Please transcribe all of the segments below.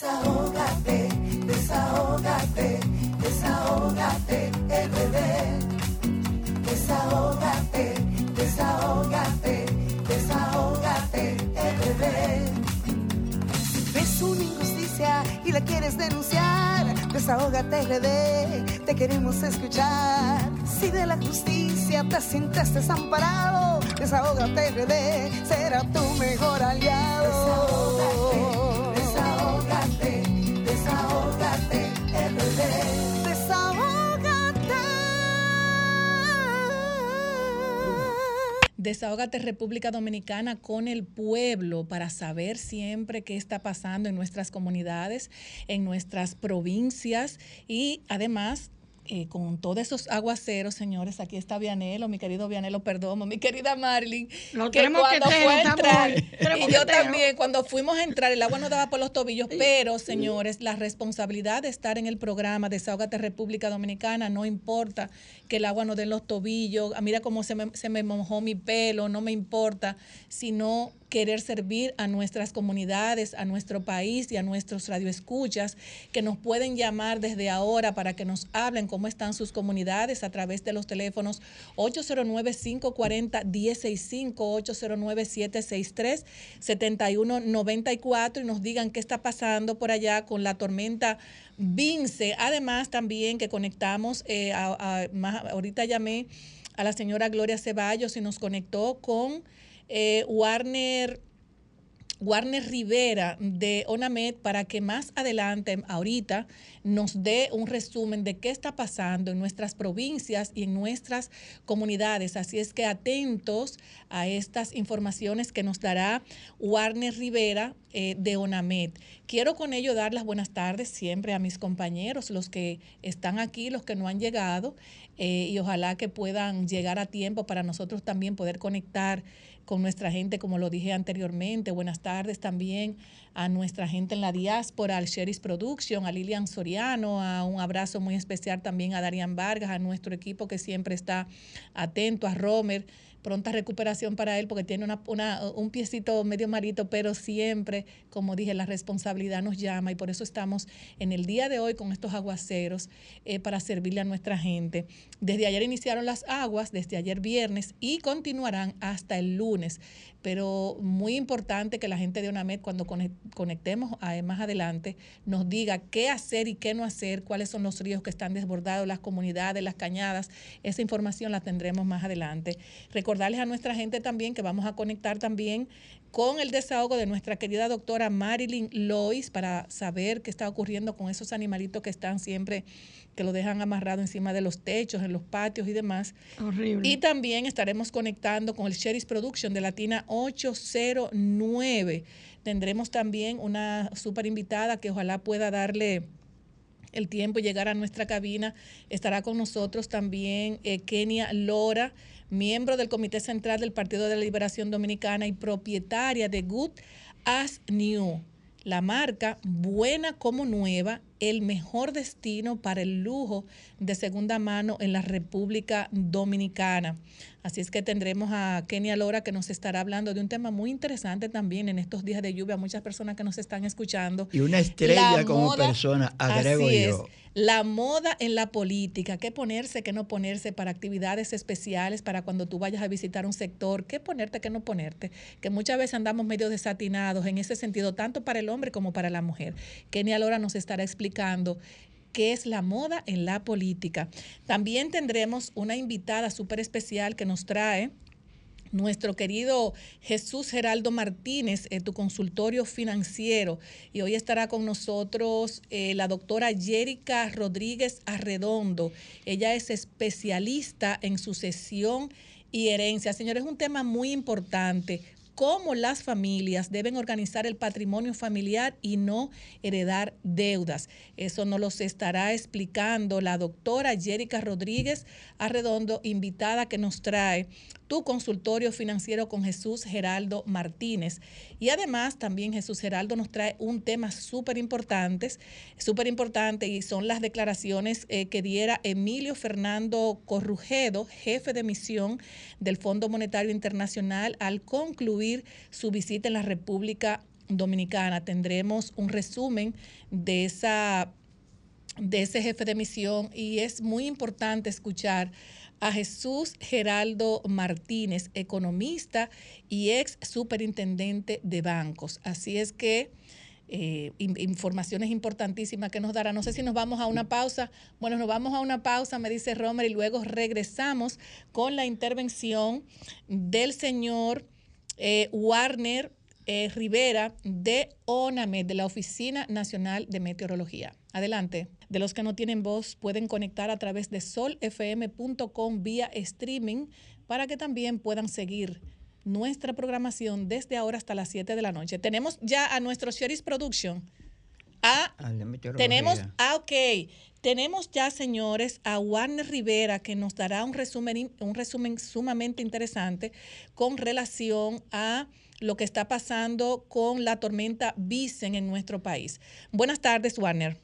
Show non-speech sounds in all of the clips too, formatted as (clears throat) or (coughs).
Desahógate, desahógate, desahógate, bebé. Desahógate, desahógate, desahógate, bebé. Ves una injusticia y la quieres denunciar. Desahógate, RD, te queremos escuchar. Si de la justicia te sientes desamparado, desahógate, RD, será tu mejor aliado. Desahógate República Dominicana con el pueblo para saber siempre qué está pasando en nuestras comunidades, en nuestras provincias y además eh, con todos esos aguaceros, señores, aquí está Vianelo, mi querido Vianelo Perdomo, mi querida Marlin, que cuando fue a entrar, y yo también, cuando fuimos a entrar, el agua nos daba por los tobillos, pero señores, la responsabilidad de estar en el programa Desahógate República Dominicana, no importa que el agua nos dé en los tobillos, ah, mira cómo se me, se me mojó mi pelo, no me importa, sino querer servir a nuestras comunidades, a nuestro país y a nuestros radioescuchas que nos pueden llamar desde ahora para que nos hablen cómo están sus comunidades a través de los teléfonos 809-540-165, 809-763-7194 y nos digan qué está pasando por allá con la tormenta Vince. Además, también que conectamos, eh, más, ahorita llamé a la señora Gloria Ceballos y nos conectó con eh, Warner. Warner Rivera de ONAMED para que más adelante, ahorita, nos dé un resumen de qué está pasando en nuestras provincias y en nuestras comunidades. Así es que atentos a estas informaciones que nos dará Warner Rivera eh, de ONAMED. Quiero con ello dar las buenas tardes siempre a mis compañeros, los que están aquí, los que no han llegado, eh, y ojalá que puedan llegar a tiempo para nosotros también poder conectar con nuestra gente, como lo dije anteriormente. Buenas tardes también a nuestra gente en la diáspora, al Sheris Production, a Lilian Soriano, a un abrazo muy especial también a Darian Vargas, a nuestro equipo que siempre está atento, a Romer pronta recuperación para él porque tiene una, un piecito medio malito, pero siempre, como dije, la responsabilidad nos llama y por eso estamos en el día de hoy con estos aguaceros eh, para servirle a nuestra gente. Desde ayer iniciaron las aguas, desde ayer viernes y continuarán hasta el lunes pero muy importante que la gente de UNAMED cuando conectemos más adelante nos diga qué hacer y qué no hacer, cuáles son los ríos que están desbordados, las comunidades, las cañadas. Esa información la tendremos más adelante. Recordarles a nuestra gente también que vamos a conectar también con el desahogo de nuestra querida doctora Marilyn Lois para saber qué está ocurriendo con esos animalitos que están siempre, que lo dejan amarrado encima de los techos, en los patios y demás. Horrible. Y también estaremos conectando con el Sherry's Production de Latina 809. Tendremos también una súper invitada que ojalá pueda darle el tiempo llegar a nuestra cabina. Estará con nosotros también eh, Kenia Lora miembro del Comité Central del Partido de la Liberación Dominicana y propietaria de Good as New, la marca buena como nueva, el mejor destino para el lujo de segunda mano en la República Dominicana. Así es que tendremos a Kenia Lora que nos estará hablando de un tema muy interesante también en estos días de lluvia. Muchas personas que nos están escuchando. Y una estrella como persona, agrego así yo. Es, la moda en la política, qué ponerse, qué no ponerse para actividades especiales, para cuando tú vayas a visitar un sector, qué ponerte, qué no ponerte, que muchas veces andamos medio desatinados en ese sentido, tanto para el hombre como para la mujer. Kenia Lora nos estará explicando qué es la moda en la política. También tendremos una invitada súper especial que nos trae nuestro querido Jesús Geraldo Martínez, eh, tu consultorio financiero. Y hoy estará con nosotros eh, la doctora Jérica Rodríguez Arredondo. Ella es especialista en sucesión y herencia. Señores, es un tema muy importante cómo las familias deben organizar el patrimonio familiar y no heredar deudas. Eso nos lo estará explicando la doctora Jérica Rodríguez Arredondo, invitada que nos trae tu consultorio financiero con Jesús Geraldo Martínez. Y además también Jesús Geraldo nos trae un tema súper importante, súper importante y son las declaraciones eh, que diera Emilio Fernando Corrujedo, jefe de misión del Fondo Monetario Internacional, al concluir su visita en la República Dominicana tendremos un resumen de esa de ese jefe de misión y es muy importante escuchar a Jesús Geraldo Martínez, economista y ex superintendente de bancos. Así es que eh, informaciones importantísimas que nos dará. No sé si nos vamos a una pausa. Bueno, nos vamos a una pausa, me dice Romer, y luego regresamos con la intervención del señor eh, Warner eh, Rivera de ONAMED, de la Oficina Nacional de Meteorología. Adelante. De los que no tienen voz, pueden conectar a través de solfm.com vía streaming para que también puedan seguir nuestra programación desde ahora hasta las 7 de la noche. Tenemos ya a nuestro Sherry's Production. A, tenemos, ah, ok. Tenemos ya, señores, a Warner Rivera que nos dará un resumen, un resumen sumamente interesante con relación a lo que está pasando con la tormenta Vicen en nuestro país. Buenas tardes, Warner.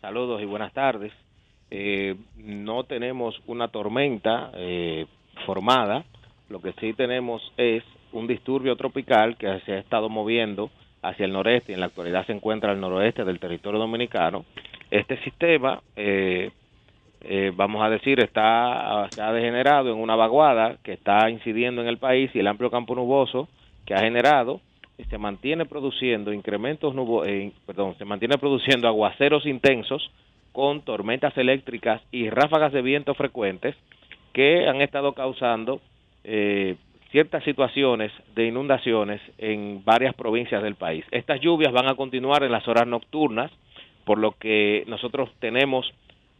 Saludos y buenas tardes. Eh, no tenemos una tormenta eh, formada, lo que sí tenemos es un disturbio tropical que se ha estado moviendo hacia el noreste y en la actualidad se encuentra al noroeste del territorio dominicano. Este sistema, eh, vamos a decir, está se ha degenerado en una vaguada que está incidiendo en el país y el amplio campo nuboso que ha generado se mantiene produciendo incrementos nubo, eh, perdón, se mantiene produciendo aguaceros intensos con tormentas eléctricas y ráfagas de viento frecuentes que han estado causando eh, ciertas situaciones de inundaciones en varias provincias del país. Estas lluvias van a continuar en las horas nocturnas, por lo que nosotros tenemos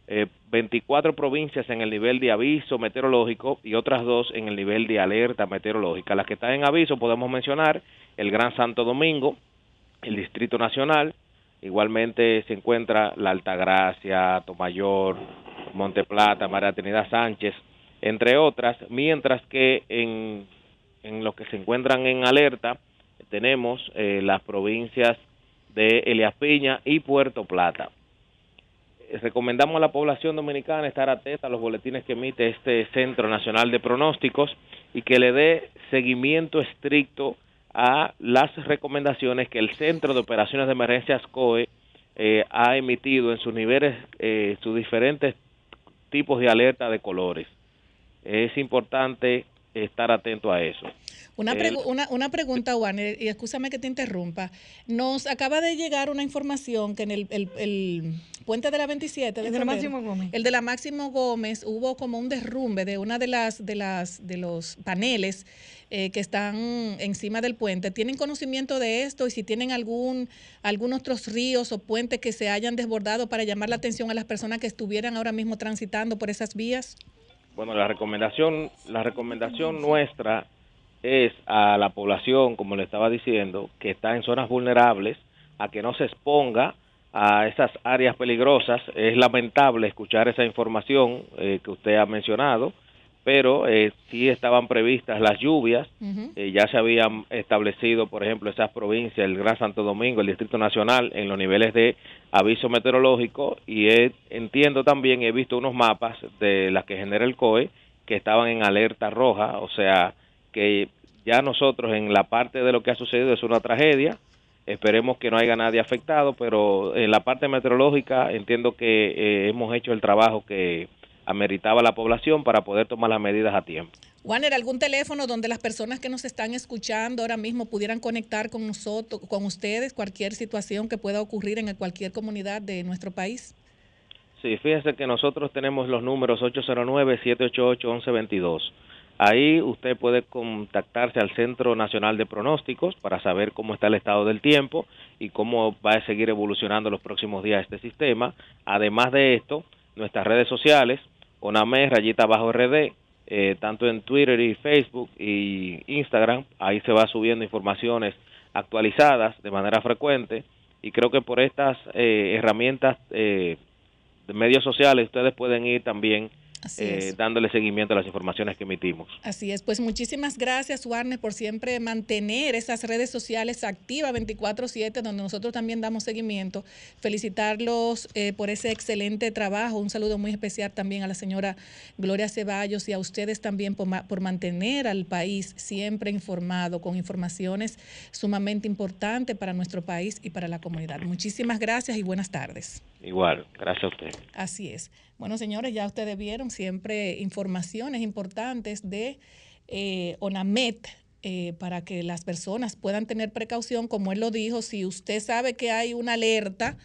24 eh, provincias en el nivel de aviso meteorológico y otras dos en el nivel de alerta meteorológica. Las que están en aviso podemos mencionar el Gran Santo Domingo, el Distrito Nacional, igualmente se encuentra la Altagracia, Tomayor, Monte Plata, María Trinidad Sánchez, entre otras, mientras que en, en los que se encuentran en alerta tenemos eh, las provincias de Elias Piña y Puerto Plata. Recomendamos a la población dominicana estar atenta a los boletines que emite este Centro Nacional de Pronósticos y que le dé seguimiento estricto a las recomendaciones que el Centro de Operaciones de Emergencias COE eh, ha emitido en sus niveles, eh, sus diferentes tipos de alerta de colores. Es importante estar atento a eso. Una, una, una, pregunta, Juan, y escúchame que te interrumpa. Nos acaba de llegar una información que en el, el, puente de la 27, el de la Máximo Gómez, el de la Máximo Gómez, hubo como un derrumbe de una de las de las de los paneles eh, que están encima del puente. ¿Tienen conocimiento de esto y si tienen algún algún otros ríos o puentes que se hayan desbordado para llamar la atención a las personas que estuvieran ahora mismo transitando por esas vías? Bueno, la recomendación la recomendación nuestra es a la población, como le estaba diciendo, que está en zonas vulnerables, a que no se exponga a esas áreas peligrosas. Es lamentable escuchar esa información eh, que usted ha mencionado, pero eh, sí estaban previstas las lluvias, eh, ya se habían establecido, por ejemplo, esas provincias, el Gran Santo Domingo, el Distrito Nacional, en los niveles de aviso meteorológico. Y entiendo también, he visto unos mapas de las que genera el COE que estaban en alerta roja, o sea, que ya nosotros en la parte de lo que ha sucedido es una tragedia, esperemos que no haya nadie afectado, pero en la parte meteorológica entiendo que eh, hemos hecho el trabajo que ameritaba la población para poder tomar las medidas a tiempo. Warner, ¿algún teléfono donde las personas que nos están escuchando ahora mismo pudieran conectar con nosotros, con ustedes, cualquier situación que pueda ocurrir en cualquier comunidad de nuestro país? Sí, fíjense que nosotros tenemos los números 809-788-1122. Ahí usted puede contactarse al Centro Nacional de Pronósticos para saber cómo está el estado del tiempo y cómo va a seguir evolucionando los próximos días este sistema. Además de esto, nuestras redes sociales, ONAME, rayita bajo RD, eh, tanto en Twitter y Facebook y Instagram, ahí se va subiendo informaciones actualizadas de manera frecuente. Y creo que por estas eh, herramientas eh, de medios sociales ustedes pueden ir también eh, dándole seguimiento a las informaciones que emitimos. Así es, pues muchísimas gracias, Warner, por siempre mantener esas redes sociales activas 24/7, donde nosotros también damos seguimiento. Felicitarlos eh, por ese excelente trabajo. Un saludo muy especial también a la señora Gloria Ceballos y a ustedes también por, por mantener al país siempre informado con informaciones sumamente importantes para nuestro país y para la comunidad. Muchísimas gracias y buenas tardes. Igual, gracias a usted. Así es. Bueno, señores, ya ustedes vieron siempre informaciones importantes de eh, ONAMET eh, para que las personas puedan tener precaución, como él lo dijo, si usted sabe que hay una alerta,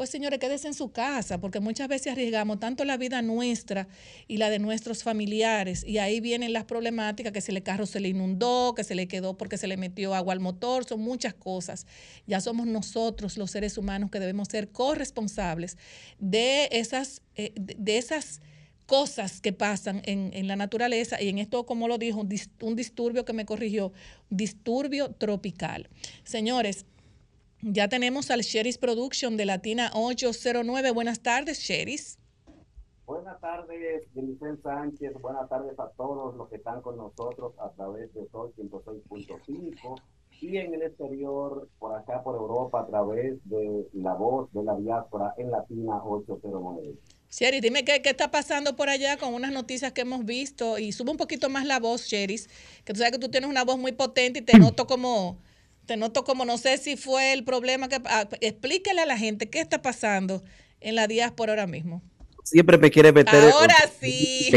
pues señores, quédese en su casa, porque muchas veces arriesgamos tanto la vida nuestra y la de nuestros familiares, y ahí vienen las problemáticas, que si el carro se le inundó, que se le quedó porque se le metió agua al motor, son muchas cosas. Ya somos nosotros los seres humanos que debemos ser corresponsables de esas, eh, de esas cosas que pasan en, en, la naturaleza y en esto, como lo dijo, un, un disturbio que me corrigió, disturbio tropical. Señores, ya tenemos al Sheris Production de Latina 809. Buenas tardes, Sheris. Buenas tardes, Vicente Sánchez. Buenas tardes a todos los que están con nosotros a través de Sol 106.5 y en el exterior, por acá por Europa, a través de La Voz de la Diáspora en Latina 809. Sheris, dime qué, qué, está pasando por allá con unas noticias que hemos visto y sube un poquito más la voz, Sheris, que tú sabes que tú tienes una voz muy potente y te (clears throat) noto como te noto como no sé si fue el problema que... Ah, explíquele a la gente qué está pasando en la diáspora ahora mismo. Siempre me quiere meter. Ahora sí.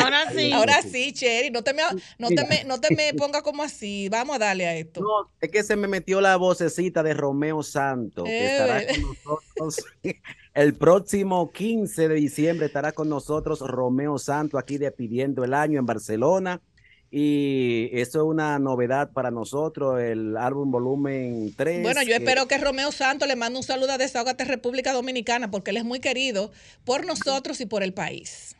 ahora sí. Ahora sí, Cherry. No te me, no te me, no te me pongas como así. Vamos a darle a esto. No, es que se me metió la vocecita de Romeo Santo, que estará con nosotros (laughs) el próximo 15 de diciembre. Estará con nosotros Romeo Santo aquí despidiendo el año en Barcelona y eso es una novedad para nosotros, el álbum volumen 3. Bueno, yo espero que Romeo Santos le mande un saludo a Desahogate República Dominicana, porque él es muy querido por nosotros y por el país.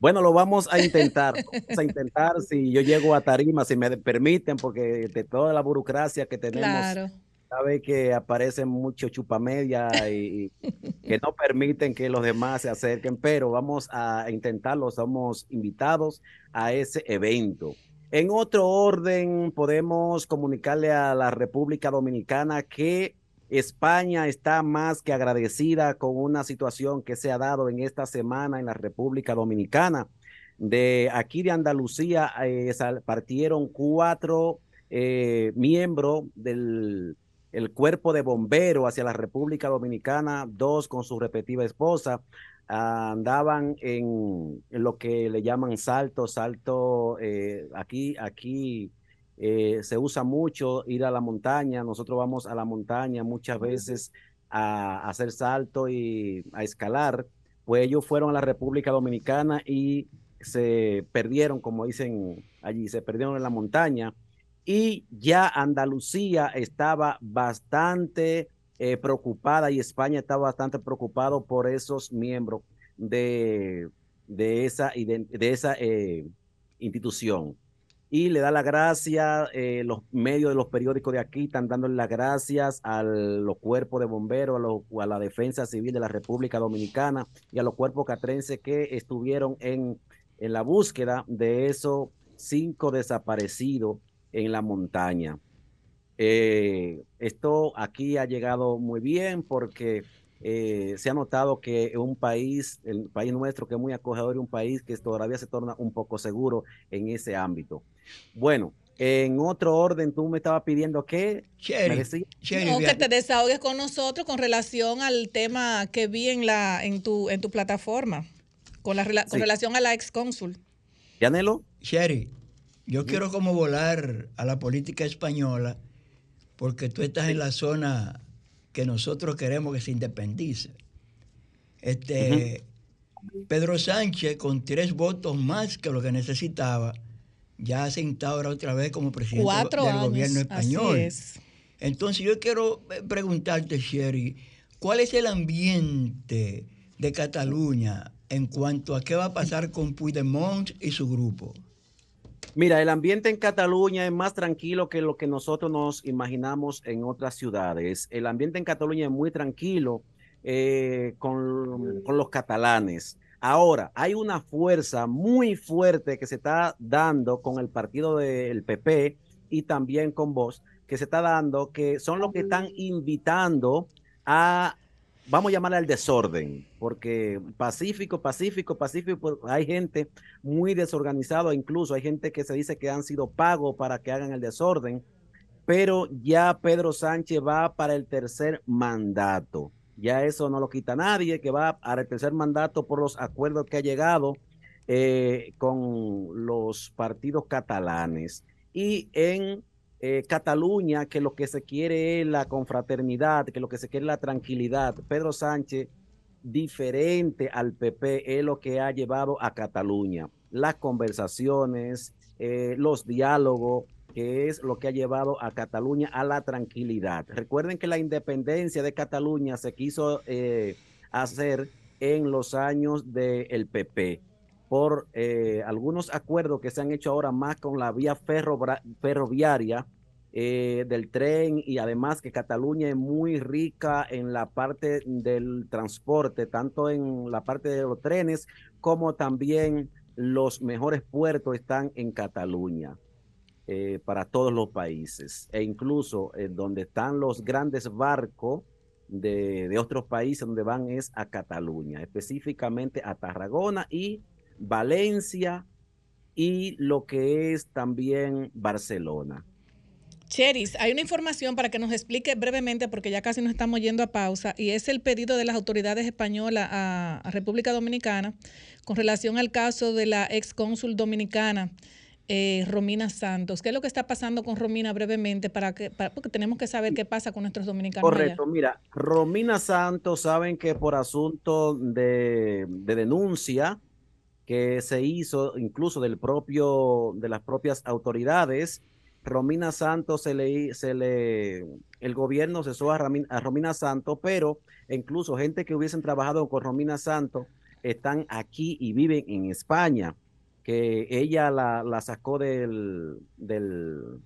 Bueno, lo vamos a intentar, vamos a intentar si yo llego a Tarima, si me permiten, porque de toda la burocracia que tenemos, claro. sabe que aparecen muchos chupamedia y, y que no permiten que los demás se acerquen, pero vamos a intentarlo, somos invitados a ese evento. En otro orden, podemos comunicarle a la República Dominicana que España está más que agradecida con una situación que se ha dado en esta semana en la República Dominicana. De aquí de Andalucía eh, partieron cuatro eh, miembros del el cuerpo de bombero hacia la República Dominicana, dos con su respectiva esposa andaban en, en, lo que le llaman salto, salto, eh, aquí, aquí eh, se usa mucho ir a la montaña, nosotros vamos a la montaña muchas veces a, a, hacer salto y a escalar, pues ellos fueron a la República Dominicana y se perdieron, como dicen allí, se perdieron en la montaña y ya Andalucía estaba bastante eh, preocupada y España está bastante preocupado por esos miembros de, de esa, de esa eh, institución. Y le da la gracia, eh, los medios de los periódicos de aquí están dándole las gracias a los cuerpos de bomberos, a, a, la defensa civil de la República Dominicana y a los cuerpos catrenses que estuvieron en, en la búsqueda de esos cinco desaparecidos en la montaña. Eh, esto aquí ha llegado muy bien porque eh, se ha notado que un país, el país nuestro que es muy acogedor y un país que todavía se torna un poco seguro en ese ámbito. Bueno, en otro orden, tú me estabas pidiendo que, Cherry, Cherry, no, que te desahogues con nosotros con relación al tema que vi en la en tu en tu plataforma, con la con sí. relación a la ex cónsul. Yanelo. Sherry, yo quiero como volar a la política española porque tú estás en la zona que nosotros queremos que se independice. Este, uh -huh. Pedro Sánchez, con tres votos más que lo que necesitaba, ya se instaura otra vez como presidente Cuatro del años, gobierno español. Así es. Entonces yo quiero eh, preguntarte, Sherry, ¿cuál es el ambiente de Cataluña en cuanto a qué va a pasar con Puigdemont y su grupo? Mira, el ambiente en Cataluña es más tranquilo que lo que nosotros nos imaginamos en otras ciudades. El ambiente en Cataluña es muy tranquilo eh, con, con, los catalanes. Ahora, hay una fuerza muy fuerte que se está dando con el partido del PP y también con vos, que se está dando, que son los que están invitando a, vamos a llamarle al desorden, porque pacífico, pacífico, pacífico, hay gente muy desorganizada, incluso hay gente que se dice que han sido pagos para que hagan el desorden, pero ya Pedro Sánchez va para el tercer mandato ya eso no lo quita nadie, que va a tercer mandato por los acuerdos que ha llegado eh, con los partidos catalanes. Y en eh, Cataluña, que lo que se quiere es la confraternidad, que lo que se quiere es la tranquilidad. Pedro Sánchez, diferente al PP, es lo que ha llevado a Cataluña. Las conversaciones, eh, los diálogos, que es lo que ha llevado a Cataluña a la tranquilidad. Recuerden que la independencia de Cataluña se quiso eh, hacer en los años del PP por eh, algunos acuerdos que se han hecho ahora más con la vía ferroviaria eh, del tren y además que Cataluña es muy rica en la parte del transporte, tanto en la parte de los trenes como también los mejores puertos están en Cataluña. Eh, para todos los países e incluso donde están los grandes barcos de, de, otros países donde van es a Cataluña, específicamente a Tarragona y Valencia y lo que es también Barcelona. Cheris, hay una información para que nos explique brevemente, porque ya casi nos estamos yendo a pausa, y es el pedido de las autoridades españolas a, a República Dominicana con relación al caso de la ex cónsul dominicana eh, Romina Santos. ¿Qué es lo que está pasando con Romina brevemente? Para que, porque tenemos que saber qué pasa con nuestros dominicanos. Correcto, mira, Romina Santos, saben que por asunto de, denuncia que se hizo incluso del propio, de las propias autoridades, Romina Santos se le, se le, el gobierno cesó a, a Romina Santos, pero incluso gente que hubiesen trabajado con Romina Santos están aquí y viven en España que ella la, sacó del, del,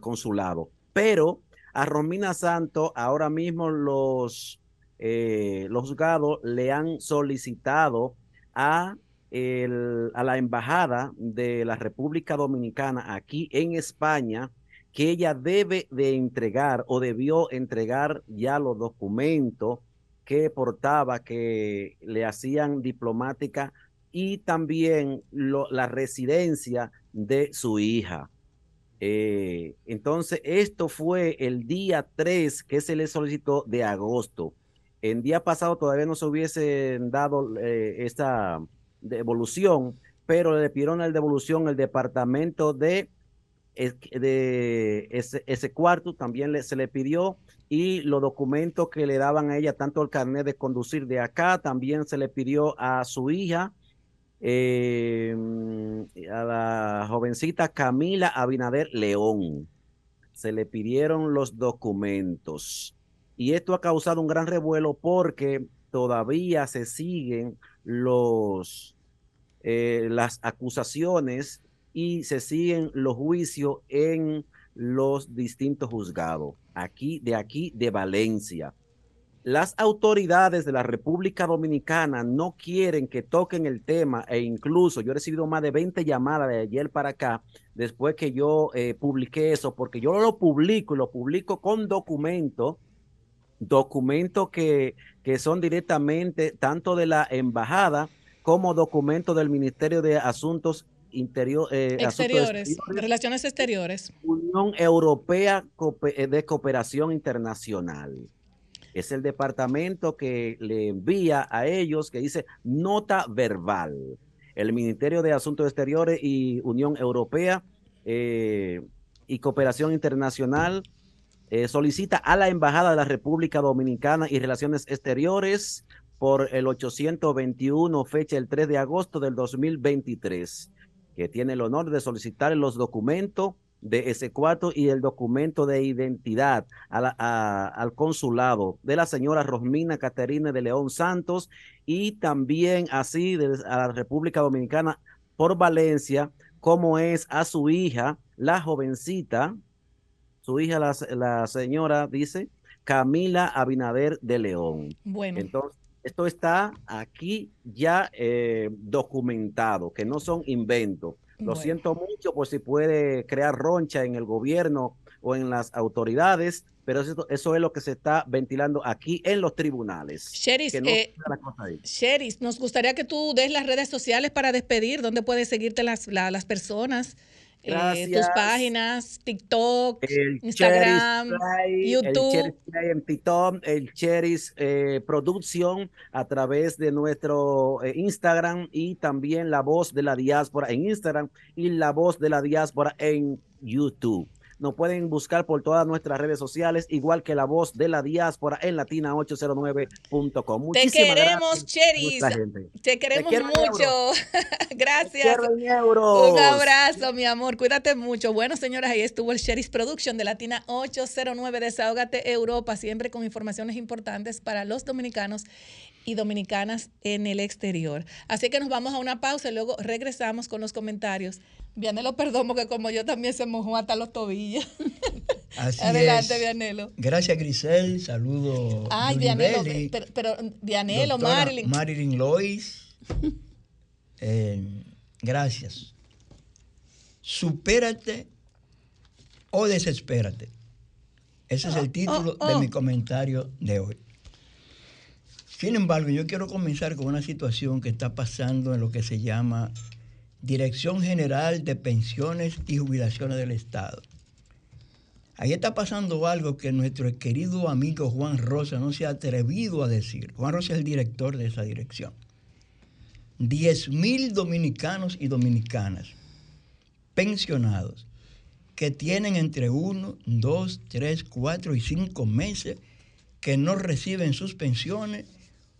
consulado. Pero a Romina Santo ahora mismo los, eh, los juzgados le han solicitado a, a la embajada de la República Dominicana aquí en España que ella debe de entregar o debió entregar ya los documentos que portaba que le hacían diplomática y también la residencia de su hija. Eh, entonces, esto fue el día 3 que se le solicitó de agosto. En día pasado todavía no se hubiese dado eh, esta devolución, pero le pidieron la devolución el departamento de, de ese, cuarto, también se le pidió y los documentos que le daban a ella, tanto el carnet de conducir de acá, también se le pidió a su hija eh, a la jovencita Camila Abinader León. Se le pidieron los documentos. Y esto ha causado un gran revuelo porque todavía se siguen eh, las acusaciones y se siguen los juicios en los distintos juzgados. Aquí, de aquí, de Valencia las autoridades de la República Dominicana no quieren que toquen el tema e incluso yo he recibido más de 20 llamadas de ayer para acá después que yo eh, publiqué eso, porque yo lo publico y lo publico con documentos, documentos que, que son directamente tanto de la embajada como documentos del Ministerio de Asuntos Interior, eh, exteriores, Relaciones Exteriores. Unión Europea eh, de Cooperación Internacional es el departamento que le envía a ellos, que dice nota verbal. El Ministerio de Asuntos Exteriores y Unión Europea eh, y Cooperación Internacional eh, solicita a la Embajada de la República Dominicana y Relaciones Exteriores por el 821, fecha el 3 de agosto del 2023, que tiene el honor de solicitar los documentos de ese cuarto y el documento de identidad al consulado de la señora Rosmina Caterina de León Santos y también así a la República Dominicana por Valencia, como es a su hija, la jovencita, su hija, la, señora, dice, Camila Abinader de León. Bueno. Entonces, Esto está aquí ya eh, documentado, que no son inventos. Lo siento mucho por si puede crear roncha en el gobierno o en las autoridades, pero eso, eso es lo que se está ventilando aquí en los tribunales. Sheris, eh, nos gustaría que tú des las redes sociales para despedir, dónde pueden seguirte las, las personas. Eh, tus páginas, TikTok, Instagram, YouTube. El en TikTok, el Cheris eh, Producción a través de nuestro eh, Instagram y también la voz de la diáspora en Instagram y la voz de la diáspora en YouTube. Nos pueden buscar por todas nuestras redes sociales, igual que la voz de la diáspora en latina809.com. Te queremos, Cheris. (laughs) Te queremos mucho. Gracias. Un abrazo, mi amor. Cuídate mucho. Bueno, señoras, ahí estuvo el Cheris Production de Latina 809. Desahógate Europa, siempre con informaciones importantes para los dominicanos y dominicanas en el exterior. Así que nos vamos a una pausa y luego regresamos con los comentarios Vianelo, perdón, porque como yo también se mojó hasta los tobillos. (laughs) Así Adelante, Vianelo. Gracias, Grisel. Saludo. Ay, Vianelo, pero, pero, Vianelo, Marilyn. Marilyn Lois. (laughs) Eh, gracias. Supérate o desespérate. Ese es el oh, título oh, de mi oh. comentario de hoy. Sin embargo, yo quiero comenzar con una situación que está pasando en lo que se llama Dirección General de Pensiones y Jubilaciones del Estado. Ahí está pasando algo que nuestro querido amigo Juan Rosa no se ha atrevido a decir. Juan Rosa es el director de esa dirección. 10 mil dominicanos y dominicanas pensionados que tienen entre 1, 2, 3, 4 y 5 meses que no reciben sus pensiones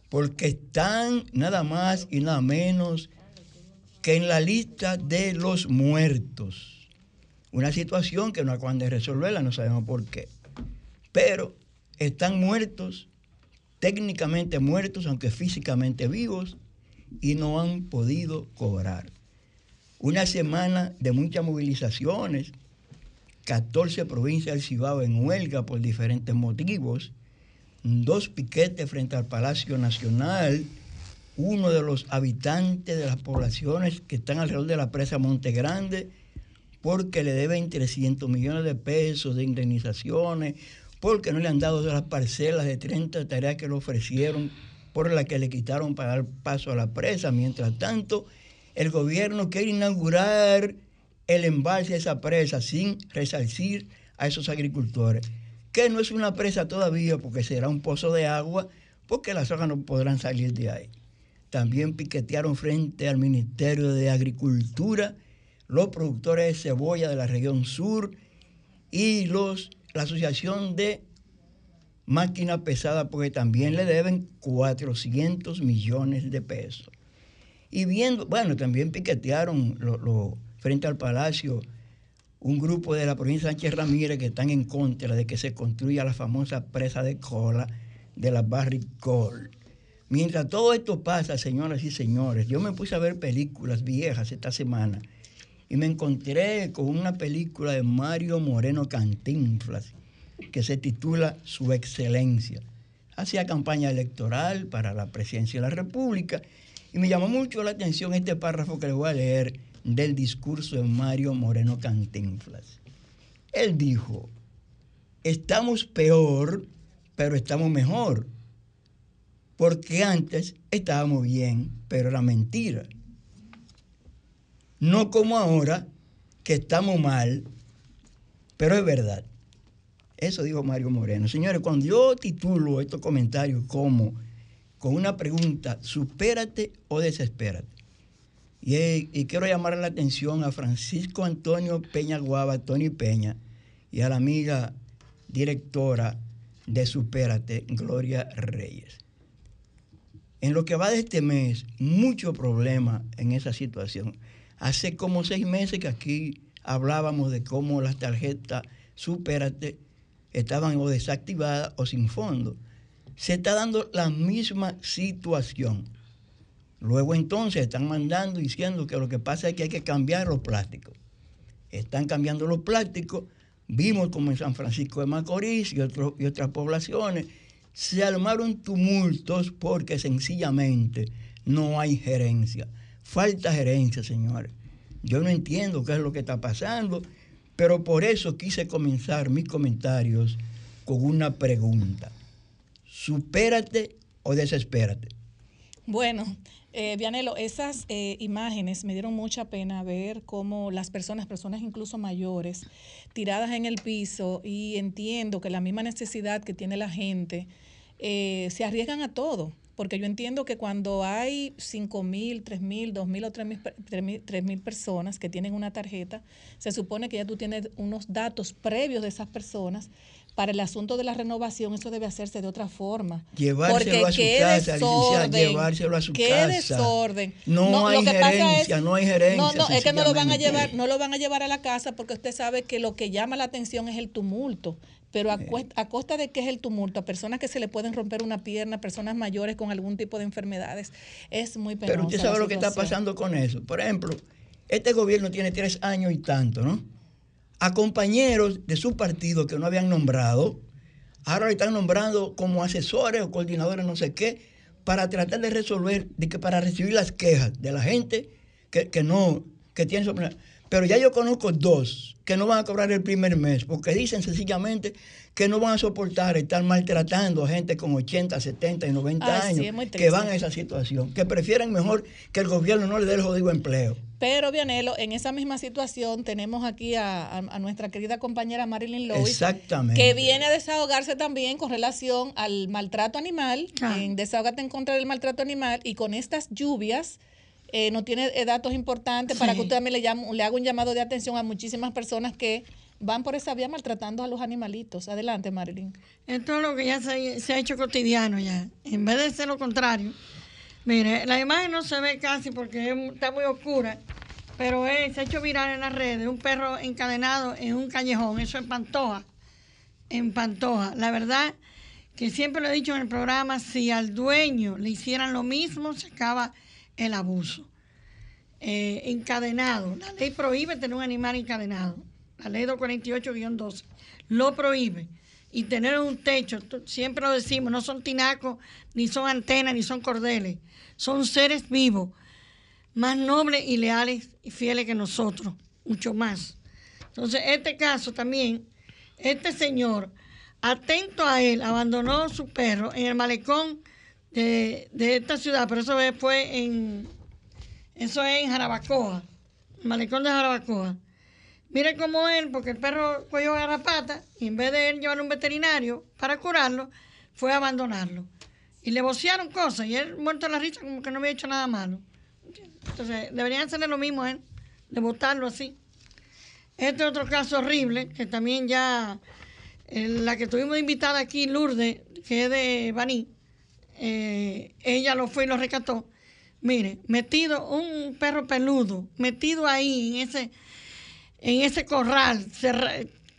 porque están nada más y nada menos que en la lista de los muertos. Una situación que no acaban de resolverla, no sabemos por qué. Pero están muertos, técnicamente muertos, aunque físicamente vivos, y no han podido cobrar. Una semana de muchas movilizaciones, 14 provincias del Cibao en huelga por diferentes motivos, dos piquetes frente al Palacio Nacional, uno de los habitantes de las poblaciones que están alrededor de la presa Monte Grande, porque le deben 300 millones de pesos de indemnizaciones, porque no le han dado las parcelas de 30 tareas que le ofrecieron, por las que le quitaron para dar paso a la presa. Mientras tanto, el gobierno quiere inaugurar el embalse de esa presa sin resarcir a esos agricultores, que no es una presa todavía porque será un pozo de agua, porque las hojas no podrán salir de ahí también piquetearon frente al Ministerio de Agricultura los productores de cebolla de la región sur y los, la Asociación de Máquina Pesada, porque también le deben 400 millones de pesos. Y viendo, bueno, también piquetearon frente al Palacio un grupo de la provincia de Sánchez Ramírez que están en contra de que se construya la famosa presa de cola de la Barricol. Mientras todo esto pasa, señoras y señores, yo me puse a ver películas viejas esta semana y me encontré con una película de Mario Moreno Cantinflas que se titula Su Excelencia. Hacía campaña electoral para la presidencia de la República y me llamó mucho la atención este párrafo que le voy a leer del discurso de Mario Moreno Cantinflas. Él dijo, estamos peor, pero estamos mejor porque antes estábamos bien, pero era mentira. No como ahora, que estamos mal, pero es verdad. Eso dijo Mario Moreno. Señores, cuando yo titulo estos comentarios como con una pregunta, supérate o desespérate. Y, quiero llamar la atención a Francisco Antonio Peña Guava, Tony Peña, y a la amiga directora de Supérate, Gloria Reyes. En lo que va de este mes, mucho problema en esa situación. Hace como seis meses que aquí hablábamos de cómo las tarjetas Superate estaban o desactivadas o sin fondo. Se está dando la misma situación. Luego entonces están mandando diciendo que lo que pasa es que hay que cambiar los plásticos. Están cambiando los plásticos. Vimos como en San Francisco de Macorís y otras poblaciones se armaron tumultos porque sencillamente no hay gerencia. Falta gerencia, señores. Yo no entiendo qué es lo que está pasando, pero por eso quise comenzar mis comentarios con una pregunta. ¿Supérate o desespérate? Bueno, eh, Vianelo, esas eh, imágenes me dieron mucha pena ver cómo las personas, personas incluso mayores, tiradas en el piso y entiendo que la misma necesidad que tiene la gente, eh, se arriesgan a todo. Porque yo entiendo que cuando hay 5 mil, 3 mil, 2 mil o 3 mil personas que tienen una tarjeta, se supone que ya tú tienes unos datos previos de esas personas para el asunto de la renovación eso debe hacerse de otra forma. Llevárselo a su casa, desorden, llevárselo a su qué casa. desorden. No, hay gerencia, no hay gerencia. No, no, es que no lo van a llevar, no lo van a llevar a la casa porque usted sabe que lo que llama la atención es el tumulto. Pero a, a costa de qué es el tumulto, a personas que se le pueden romper una pierna, personas mayores con algún tipo de enfermedades, es muy penoso. Pero usted sabe lo que está pasando con eso. Por ejemplo, este gobierno tiene tres años y tanto, ¿no? a compañeros de su partido que no habían nombrado, ahora lo están nombrando como asesores o coordinadores, no sé qué, para tratar de resolver, de que para recibir las quejas de la gente que, que no, que tiene su... Pero ya yo conozco dos que no van a cobrar el primer mes, porque dicen sencillamente que no van a soportar estar maltratando a gente con 80, 70 y 90 años que van a esa situación, que prefieren mejor que el gobierno no le dé el jodido empleo. Pero, Vianelo, en esa misma situación tenemos aquí a, nuestra querida compañera Marilyn Lewis, que viene a desahogarse también con relación al maltrato animal, ah. en Desahogate en contra del maltrato animal, y con estas lluvias eh, no tiene eh, datos importantes para que usted también le, le haga un llamado de atención a muchísimas personas que van por esa vía maltratando a los animalitos. Adelante, Marilyn. Esto es lo que ya se, ha hecho cotidiano ya. En vez de ser lo contrario. Mire, la imagen no se ve casi porque está muy oscura, pero se ha hecho viral en las redes un perro encadenado en un callejón, eso en Pantoja, en Pantoja. La verdad que siempre lo he dicho en el programa, si al dueño le hicieran lo mismo, se acaba el abuso. Eh, encadenado. La ley prohíbe tener un animal encadenado. La ley 248-12 lo prohíbe. Y tener un techo, siempre lo decimos, no son tinacos, ni son antenas, ni son cordeles. Son seres vivos, más nobles y leales y fieles que nosotros, mucho más. Entonces, este caso también, este señor, atento a él, abandonó su perro en el malecón de, esta ciudad, pero eso fue en, eso es en Jarabacoa, malecón de Jarabacoa. Mire cómo él, porque el perro cogió garrapata y en vez de él llevarlo a un veterinario para curarlo, fue a abandonarlo. Y le vocearon cosas y él muerto de la risa como que no había hecho nada malo. Entonces, deberían hacerle lo mismo a él, de botarlo así. Este otro caso horrible, que también ya, eh, la que tuvimos invitada aquí, Lourdes, que es de Baní, eh, ella lo fue y lo rescató. Mire, metido un perro peludo, metido ahí en ese, en ese corral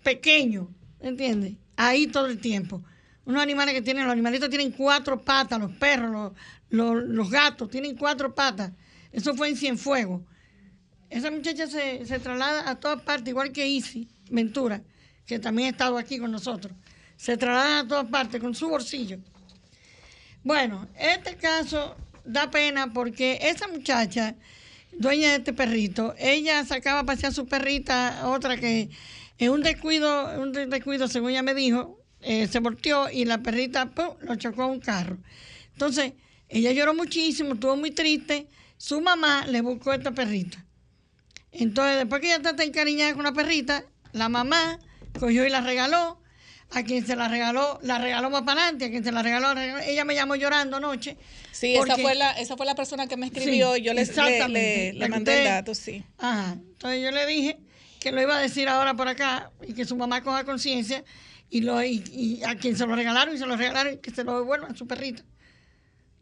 pequeño, ¿entiendes? Ahí todo el tiempo. Unos animales que tienen, los animalitos tienen cuatro patas, los perros, los, gatos tienen cuatro patas. Eso fue en Cienfuegos. Esa muchacha se, se traslada a todas partes, igual que Isi Ventura, que también ha estado aquí con nosotros. Se traslada a todas partes con su bolsillo bueno, este caso da pena porque esa muchacha, dueña de este perrito, ella sacaba a pasear su perrita, otra que en un descuido, un descuido, según ella me dijo, eh, se volteó y la perrita lo chocó a un carro. Entonces, ella lloró muchísimo, estuvo muy triste. Su mamá le buscó esta perrita. Entonces, después que ella está encariñada con la perrita, la mamá cogió y la regaló a quien se la regaló, la regaló más para adelante, a quien se la regaló, ella me llamó llorando anoche. Sí, esa fue la, esa fue la persona que me escribió, yo le, le, le mandé el dato, sí. Ajá, entonces yo le dije que lo iba a decir ahora por acá y que su mamá coja conciencia y, lo, y, a quien se lo regalaron y se lo regalaron que se lo devuelvan a su perrita.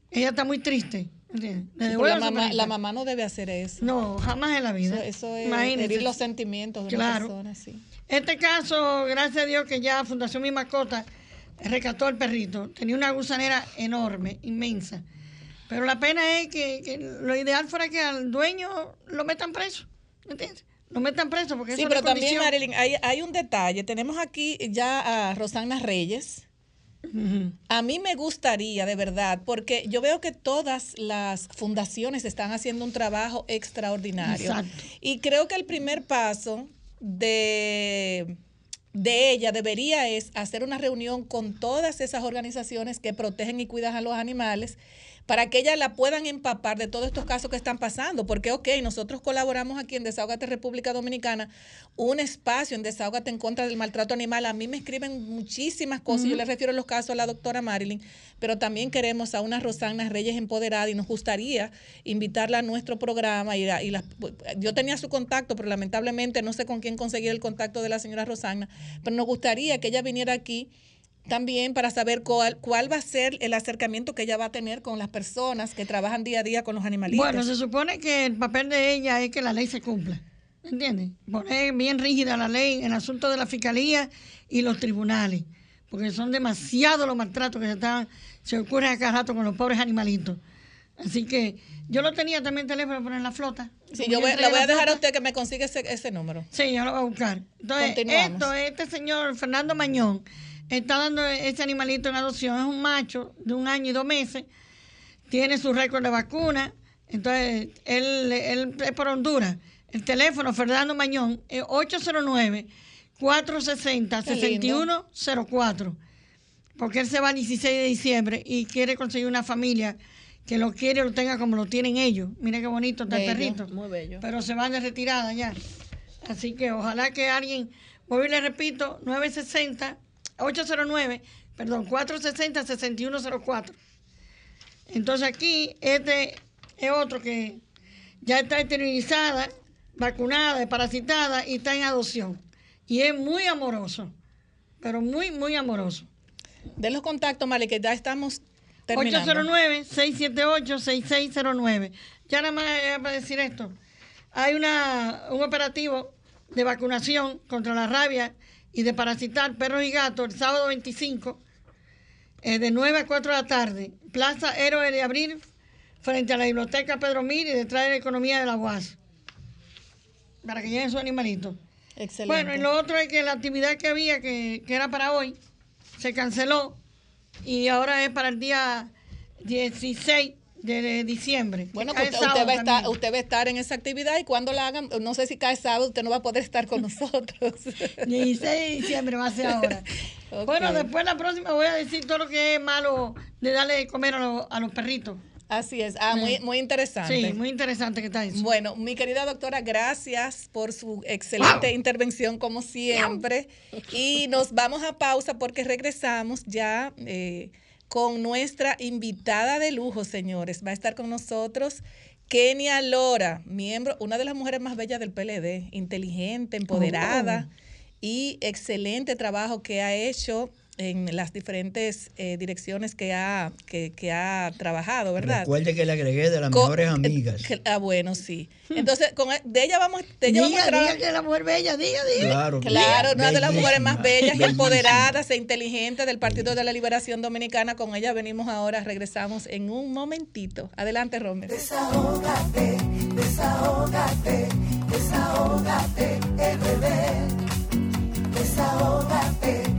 Ella está muy triste. La, mamá, la mamá no debe hacer eso. No, jamás en la vida. Eso, es herir los sentimientos de la persona, sí. Este caso, gracias a Dios que ya Fundación Mi Mascota rescató el perrito. Tenía una gusanera enorme, inmensa. Pero la pena es que, lo ideal fuera que al dueño lo metan preso. ¿Entiendes? Lo metan preso porque Sí, pero también, Marilyn, hay, hay un detalle. Tenemos aquí ya a Rosana Reyes A mí me gustaría, de verdad, porque yo veo que todas las fundaciones están haciendo un trabajo extraordinario. Y creo que el primer paso de, de ella debería es hacer una reunión con todas esas organizaciones que protegen y cuidan a los animales para que ellas la puedan empapar de todos estos casos que están pasando. Porque, ok, nosotros colaboramos aquí en Desahogate República Dominicana, un espacio en Desahogate en contra del maltrato animal. A mí me escriben muchísimas cosas, yo le refiero los casos a la doctora Marilyn, pero también queremos a una Rosana Reyes empoderada y nos gustaría invitarla a nuestro programa. Y, y yo tenía su contacto, pero lamentablemente no sé con quién conseguir el contacto de la señora Rosana, pero nos gustaría que ella viniera aquí también para saber cuál, cuál va a ser el acercamiento que ella va a tener con las personas que trabajan día a día con los animalitos. Bueno, se supone que el papel de ella es que la ley se cumpla. ¿Entiendes? Poner bien rígida la ley en el asunto de la fiscalía y los tribunales, porque son demasiados los maltratos que se, están, se ocurren a cada rato con los pobres animalitos. Así que yo lo tenía también teléfono para en la flota. Sí, yo voy, voy a dejar a usted que me consiga ese, ese número. Sí, yo lo voy a buscar. Entonces, esto, este señor Fernando Mañón, está dando ese animalito en adopción. Es un macho de un año y dos meses. Tiene su récord de vacuna. Entonces, él, él es por Honduras. El teléfono, Fernando Mañón, es 809-460-6104. Porque él se va el 16 de diciembre y quiere conseguir una familia que lo quiere lo tenga como lo tienen ellos. Mire qué bonito está el perrito. Muy bello. Pero se van de retirada ya. Así que ojalá que alguien, hoy le repito, 960 809, perdón, 460-6104. Entonces aquí, este es otro que ya está esterilizada, vacunada, desparasitada y está en adopción. Y es muy amoroso, pero muy, muy amoroso. De los contactos, Male, que ya estamos terminando. 809-678-6609. Ya nada más para decir esto. Hay una, un operativo de vacunación contra la rabia y de parasitar perros y gatos el sábado 25 eh, de 9 a 4 de la tarde, Plaza Héroe de Abril, frente a la biblioteca Pedro Mir y detrás de la economía de la UAS, para que lleguen sus animalitos. Excelente. Bueno, y lo otro es que la actividad que había, que, que era para hoy, se canceló y ahora es para el día 16 de diciembre. Bueno, pues usted, va a estar, usted va a estar en esa actividad y cuando la hagan, no sé si cae sábado, usted no va a poder estar con nosotros. (laughs) 16 de diciembre va a ser ahora. (laughs) Bueno, después la próxima voy a decir todo lo que es malo de darle de comer a, a los perritos. Así es, ah, muy, muy interesante. Sí, muy interesante que está eso. Bueno, mi querida doctora, gracias por su excelente intervención como siempre. Y nos vamos a pausa porque regresamos ya. Eh, con nuestra invitada de lujo, señores. Va a estar con nosotros Kenia Lora, miembro, una de las mujeres más bellas del PLD, inteligente, empoderada oh. y excelente trabajo que ha hecho en las diferentes eh, direcciones que ha, que, que, ha trabajado, ¿verdad? Recuerde que le agregué de las mejores eh, amigas. ah, bueno, sí. Entonces, con, e, de ella vamos, de ella diga, vamos a diga que la mujer bella, diga, diga. Claro, claro una de las mujeres más bellas, empoderadas e inteligentes del Partido de la Liberación Dominicana. Con ella venimos ahora, regresamos en un momentito. Adelante, Romer. Desahógate, desahógate, desahógate, bebé. Desahógate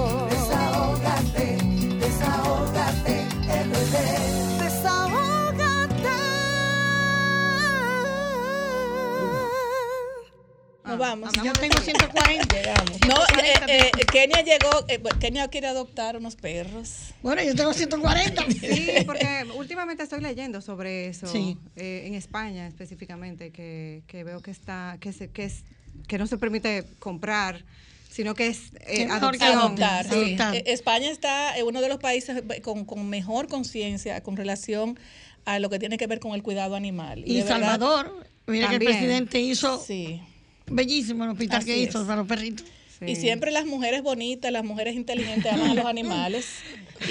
Vamos. Yo tengo 140. Llegamos. No, eh, eh, Kenia llegó, eh, Kenia quiere adoptar unos perros. Bueno, yo tengo 140. (laughs) Sí, porque últimamente estoy leyendo sobre eso. Sí. eh, en España específicamente, que, que veo que está, que se, que es, que no se permite comprar, sino que es eh, adopción. Adoptar, Sí. sí. Adoptar. Eh, España está en uno de los países con, con mejor conciencia con relación a lo que tiene que ver con el cuidado animal. Y de verdad- Salvador, mira que el presidente hizo Sí. bellísimo el hospital Así que hizo es. para los perritos. Sí. Y siempre las mujeres bonitas, las mujeres inteligentes aman a los animales.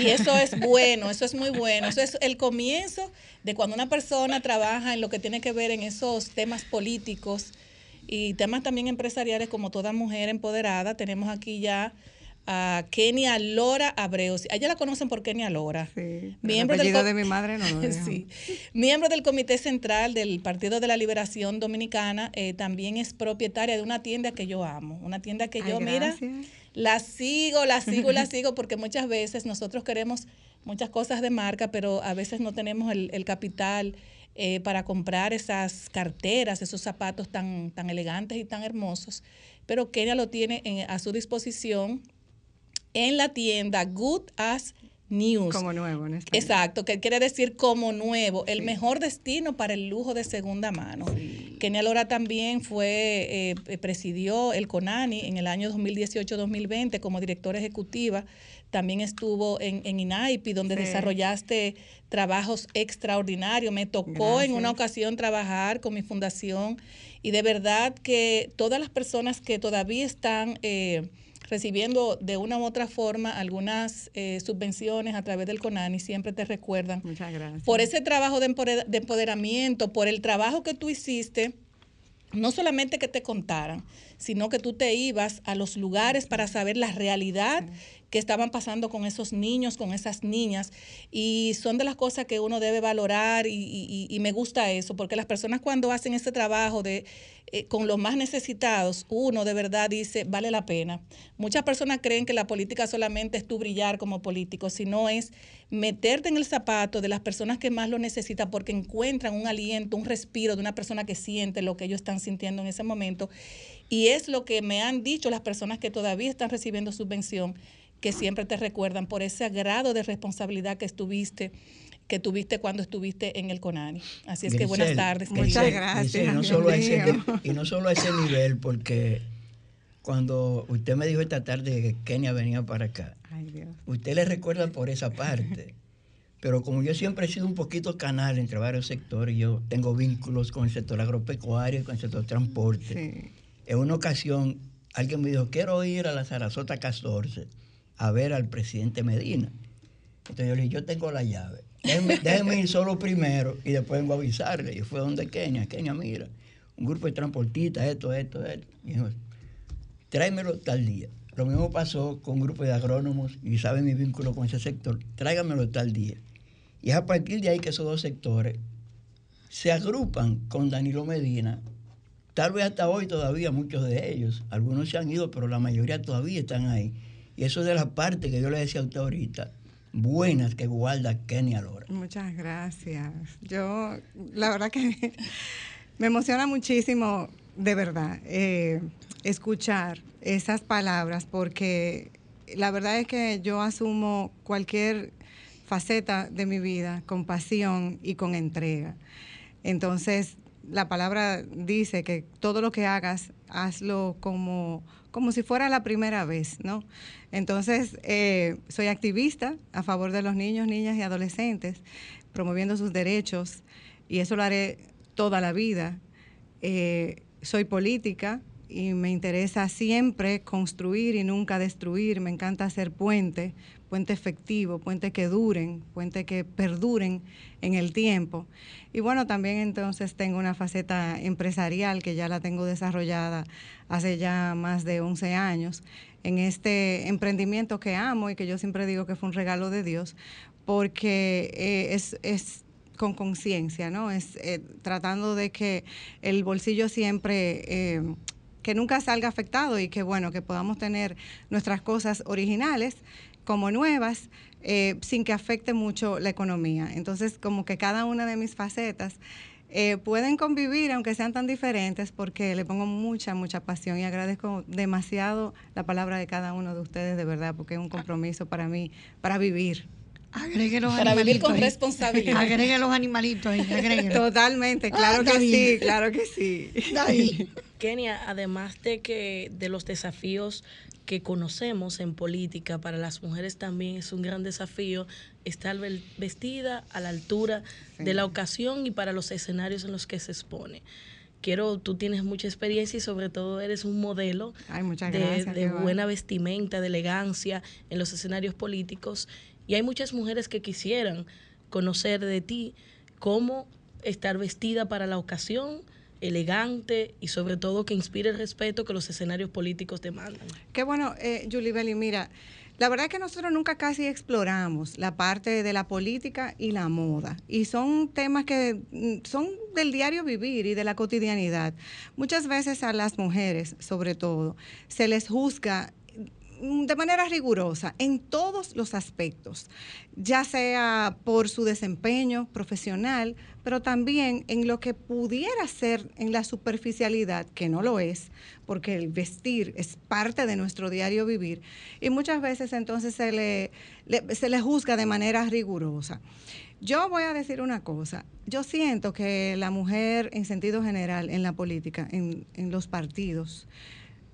Y eso es bueno, eso es muy bueno. Eso es el comienzo de cuando una persona trabaja en lo que tiene que ver en esos temas políticos y temas también empresariales como toda mujer empoderada. Tenemos aquí ya a Kenia Lora Abreu. A ella la conocen por Kenia Lora. Sí. Miembro el del de mi madre no lo. (laughs) Sí. Miembro del Comité Central del Partido de la Liberación Dominicana, eh, también es propietaria de una tienda que yo amo, una tienda que yo, mira, la sigo, la sigo, la (laughs) sigo, porque muchas veces nosotros queremos muchas cosas de marca, pero a veces no tenemos el, el capital eh, para comprar esas carteras, esos zapatos tan, tan elegantes y tan hermosos. Pero Kenia lo tiene en- a su disposición en la tienda Good As News. Como nuevo en español. Exacto, que quiere decir como nuevo, el mejor destino para el lujo de segunda mano. Kenia Lora también fue, eh, presidió el CONANI en el año 2018-2020 como directora ejecutiva. También estuvo en, en INAIPI, donde Sí. desarrollaste trabajos extraordinarios. Me tocó en una ocasión trabajar con mi fundación y de verdad que todas las personas que todavía están... eh, recibiendo de una u otra forma algunas eh, subvenciones a través del CONANI, siempre te recuerdan Muchas gracias. por ese trabajo de empoder- de empoderamiento, por el trabajo que tú hiciste, no solamente que te contaran, sino que tú te ibas a los lugares para saber la realidad que estaban pasando con esos niños, con esas niñas. Y son de las cosas que uno debe valorar y, me gusta eso, porque las personas cuando hacen ese trabajo de, eh, con los más necesitados, uno de verdad dice, vale la pena. Muchas personas creen que la política solamente es tú brillar como político, sino es meterte en el zapato de las personas que más lo necesitan porque encuentran un aliento, un respiro de una persona que siente lo que ellos están sintiendo en ese momento. Y es lo que me han dicho las personas que todavía están recibiendo subvención, que siempre te recuerdan por ese grado de responsabilidad que estuviste que tuviste cuando estuviste en el CONANI. Así es que buenas Grisel, tardes. Muchas. Grisel, gracias, Grisel, no solo a ese y no solo a ese nivel, porque cuando usted me dijo esta tarde que Kenia venía para acá, Ay, Dios. usted le recuerda por esa parte. Pero como yo siempre he sido un poquito canal entre varios sectores, yo tengo vínculos con el sector agropecuario y con el sector transporte. Sí. En una ocasión, alguien me dijo, quiero ir a la Sarasota 14 a ver al presidente Medina. Entonces yo le dije, yo tengo la llave. Déjeme, (laughs) déjeme ir solo primero y después vengo a avisarle. Y fue donde Kenia. Kenia, mira, un grupo de transportistas, esto, esto, esto. Y dijo, tráemelo tal día. Lo mismo pasó con un grupo de agrónomos y saben mi vínculo con ese sector. Tráigamelo tal día. Y es a partir de ahí que esos dos sectores se agrupan con Danilo Medina. Tal vez hasta hoy todavía muchos de ellos, algunos se han ido, pero la mayoría todavía están ahí. Y eso es de la parte que yo le decía a usted ahorita, buenas que guarda Kenia Lora. Muchas gracias. Yo, la verdad que (laughs) me emociona muchísimo, de verdad, eh, escuchar esas palabras, porque la verdad es que yo asumo cualquier faceta de mi vida con pasión y con entrega. Entonces, la palabra dice que todo lo que hagas, hazlo como, como si fuera la primera vez, ¿no? Entonces, eh, soy activista a favor de los niños, niñas y adolescentes, promoviendo sus derechos, y eso lo haré toda la vida. Eh, soy política y me interesa siempre construir y nunca destruir. Me encanta hacer puente, puente efectivo, puente que duren, puente que perduren en el tiempo. Y bueno, también entonces tengo una faceta empresarial que ya la tengo desarrollada hace ya más de 11 años en este emprendimiento que amo y que yo siempre digo que fue un regalo de Dios, porque eh, es, es con conciencia, ¿no? Es eh, tratando de que el bolsillo siempre, eh, que nunca salga afectado y que, bueno, que podamos tener nuestras cosas originales como nuevas, eh, sin que afecte mucho la economía. Entonces, como que cada una de mis facetas eh, pueden convivir aunque sean tan diferentes porque le pongo mucha, mucha pasión y agradezco demasiado la palabra de cada uno de ustedes, de verdad, porque es un compromiso para mí, para vivir. Agregue los Para vivir con ahí. responsabilidad. Agregue los animalitos ahí. Totalmente, claro Ah, que está sí, claro que sí. Ahí. Kenia, además de que de los desafíos que conocemos en política, para las mujeres también es un gran desafío estar vestida a la altura de la ocasión y para los escenarios en los que se expone. Quiero, tú tienes mucha experiencia y sobre todo eres un modelo Ay, de, gracias. de buena vestimenta, de elegancia en los escenarios políticos. Y hay muchas mujeres que quisieran conocer de ti cómo estar vestida para la ocasión, elegante y sobre todo que inspire el respeto que los escenarios políticos demandan. Qué bueno, eh, Julie Belli, mira, la verdad es que nosotros nunca casi exploramos la parte de la política y la moda. Y son temas que mm, son del diario vivir y de la cotidianidad. Muchas veces a las mujeres, sobre todo, se les juzga de manera rigurosa en todos los aspectos, ya sea por su desempeño profesional, pero también en lo que pudiera ser en la superficialidad, que no lo es, porque el vestir es parte de nuestro diario vivir, y muchas veces entonces se le, se juzga de manera rigurosa. Yo voy a decir una cosa, yo siento que la mujer en sentido general en la política, en, en los partidos,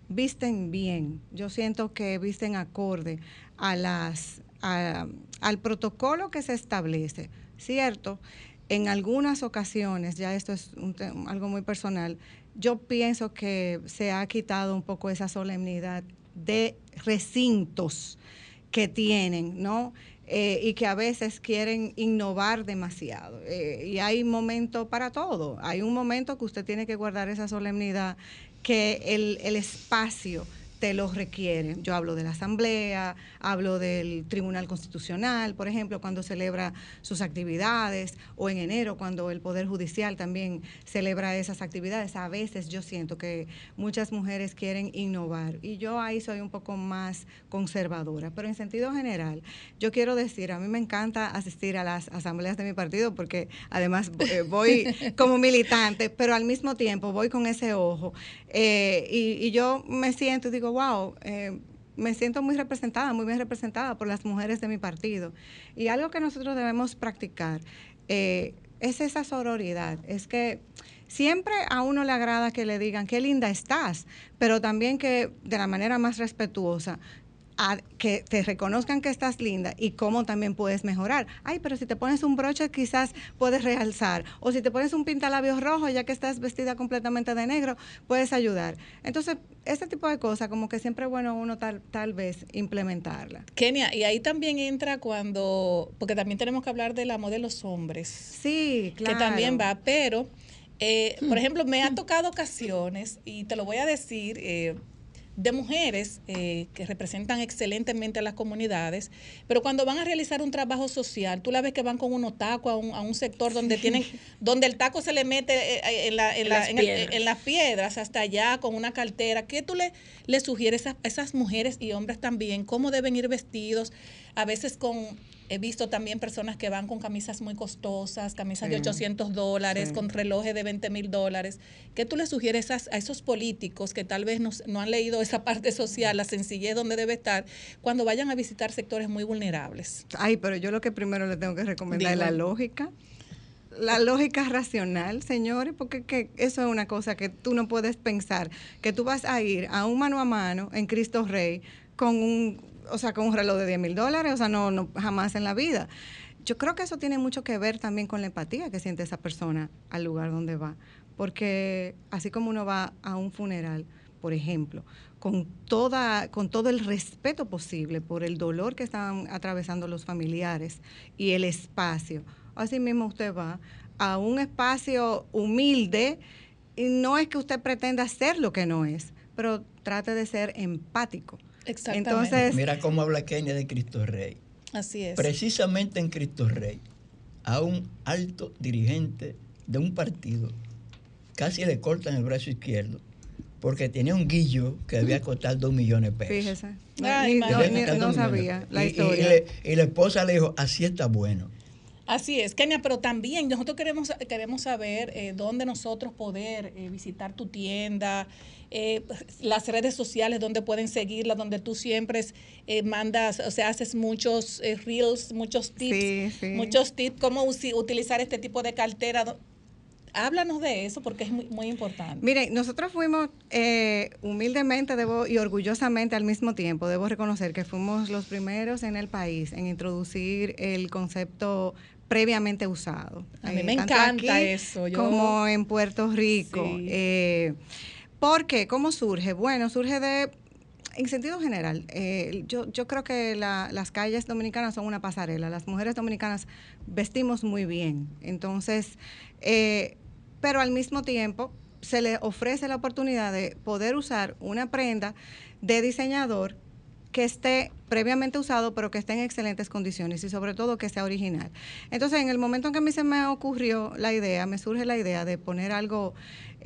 visten bien. Yo siento que visten acorde a las al protocolo que se establece. Cierto, en algunas ocasiones, ya esto es algo muy personal, yo pienso que se ha quitado un poco esa solemnidad de recintos que tienen, ¿no? Eh, y que a veces quieren innovar demasiado. Eh, y hay momento para todo. Hay un momento que usted tiene que guardar esa solemnidad que el, el espacio te lo requiere. Yo hablo de la Asamblea, hablo del Tribunal Constitucional, por ejemplo, cuando celebra sus actividades, o en enero cuando el Poder Judicial también celebra esas actividades. A veces yo siento que muchas mujeres quieren innovar y yo ahí soy un poco más conservadora, pero en sentido general, yo quiero decir, a mí me encanta asistir a las asambleas de mi partido porque además eh, (laughs) voy como militante, pero al mismo tiempo voy con ese ojo eh, y, y yo me siento y digo, wow, eh, me siento muy representada, muy bien representada por las mujeres de mi partido. Y algo que nosotros debemos practicar eh, es esa sororidad, es que siempre a uno le agrada que le digan qué linda estás, pero también que de la manera más respetuosa a que te reconozcan que estás linda y cómo también puedes mejorar. Ay, pero si te pones un broche quizás puedes realzar. O si te pones un pintalabios rojo ya que estás vestida completamente de negro, puedes ayudar. Entonces, este tipo de cosas como que siempre es bueno uno tal, tal vez implementarla. Kenia, y ahí también entra cuando, porque también tenemos que hablar de la moda de los hombres. Sí, claro. Que también va, pero, eh, por (clears throat) ejemplo, me ha tocado ocasiones, y te lo voy a decir, eh, de mujeres eh, que representan excelentemente a las comunidades, pero cuando van a realizar un trabajo social, tú la ves que van con unos tacos a un, a un sector donde tienen, donde el taco se le mete eh, en, la- en En la- las en el- piedras. en las piedras hasta allá con una cartera. ¿Qué tú le, le sugieres a esas mujeres y hombres también? ¿Cómo deben ir vestidos? A veces con, he visto también personas que van con camisas muy costosas, camisas de Sí. 800 dólares, Sí. con relojes de 20 mil dólares. ¿Qué tú le sugieres a, a esos políticos que tal vez no, no han leído esa parte social, la sencillez donde debe estar, cuando vayan a visitar sectores muy vulnerables? Ay, pero yo lo que primero le tengo que recomendar es la lógica. La lógica racional, señores, porque que eso es una cosa que tú no puedes pensar, que tú vas a ir a un mano a mano en Cristo Rey con un, o sea, con un reloj de 10 mil dólares, o sea, no, no, jamás en la vida. Yo creo que eso tiene mucho que ver también con la empatía que siente esa persona al lugar donde va, porque así como uno va a un funeral, por ejemplo, con toda con todo el respeto posible por el dolor que están atravesando los familiares y el espacio. Así mismo usted va a un espacio humilde y no es que usted pretenda ser lo que no es, pero trate de ser empático. Exactamente. Entonces, Mira cómo habla Kenia de Cristo Rey. Así es. Precisamente en Cristo Rey, a un alto dirigente de un partido casi le cortan el brazo izquierdo porque tenía un guillo que debía costar dos millones de pesos. fíjese, no, Ay, no, no sabía la Y- y- historia. Y, le- y la esposa le dijo, así está bueno. Así es, Kenia, pero también nosotros queremos, queremos saber eh, dónde nosotros poder eh, visitar tu tienda, eh, las redes sociales donde pueden seguirla, donde tú siempre eh, mandas, o sea, haces muchos eh, reels, muchos tips, muchos tips, cómo utilizar este tipo de cartera. Háblanos de eso porque es muy, muy importante. Mire, nosotros fuimos humildemente debo, y orgullosamente al mismo tiempo, debo reconocer que fuimos los primeros en el país en introducir el concepto previamente usado. A mí me encanta eso. Como en Puerto Rico. ¿Por qué? ¿Cómo surge? Bueno, surge de, en sentido general, eh, yo, yo creo que las calles dominicanas son una pasarela. Las mujeres dominicanas vestimos muy bien. Entonces, eh, pero al mismo tiempo se le ofrece la oportunidad de poder usar una prenda de diseñador que esté previamente usado, pero que esté en excelentes condiciones y sobre todo que sea original. Entonces, en el momento en que a mí se me ocurrió la idea, me surge la idea de poner algo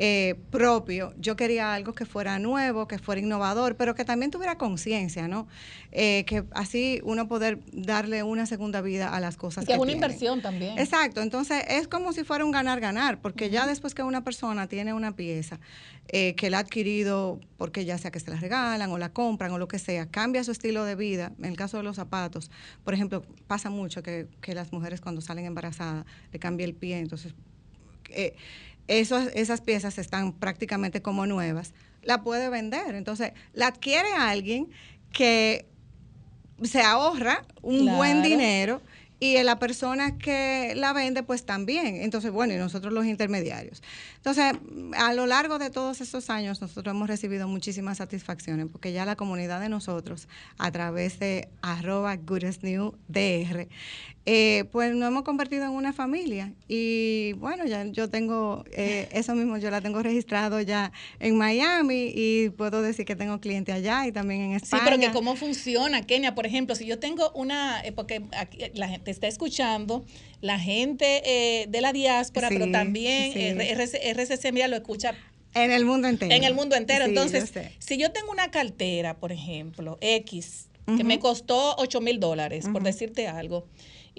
eh, propio. Yo quería algo que fuera nuevo, que fuera innovador, pero que también tuviera conciencia, ¿no? Eh, que así uno poder darle una segunda vida a las cosas. que es una inversión también. Exacto, entonces es como si fuera un ganar-ganar, porque ya después que una persona tiene una pieza eh, que la ha adquirido porque ya sea que se la regalan o la compran o lo que sea, cambia su estilo de vida. En el caso de los zapatos, por ejemplo, pasa mucho que, que las mujeres cuando salen embarazadas le cambia el pie, entonces esas piezas están prácticamente como nuevas, la puede vender. Entonces, la adquiere alguien que se ahorra un buen dinero y la persona que la vende pues también. Entonces, bueno, y nosotros los intermediarios. Entonces, a lo largo de todos estos años nosotros hemos recibido muchísimas satisfacciones porque ya la comunidad de nosotros a través de arroba DR eh, pues nos hemos convertido en una familia y bueno, ya yo tengo eh, eso mismo, yo la tengo registrado ya en Miami y puedo decir que tengo cliente allá y también en España. Sí, pero que cómo funciona, Kenia, por ejemplo, si yo tengo una, eh, porque aquí la gente está escuchando, la gente de la diáspora, pero también RCC, mira, lo escucha en el mundo entero. En el mundo entero. Entonces, si yo tengo una cartera, por ejemplo, X, que me costó 8 mil dólares, por decirte algo,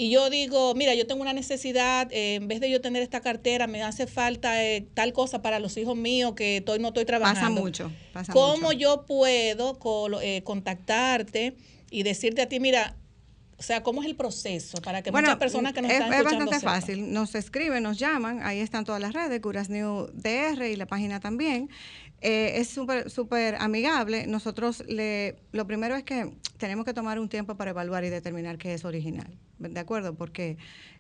y yo digo, mira, yo tengo una necesidad, eh, en vez de yo tener esta cartera, me hace falta eh, tal cosa para los hijos míos que estoy, no estoy trabajando. Pasa mucho. Pasa ¿Cómo yo puedo eh, contactarte y decirte a ti, mira, o sea, ¿cómo es el proceso para que muchas personas que nos es, están escuchando Es bastante fácil. Nos escriben, nos llaman. Ahí están todas las redes, Curas New DR y la página también. Eh, es súper súper amigable. Nosotros le, lo primero es que tenemos que tomar un tiempo para evaluar y determinar qué es original, ¿de acuerdo? Porque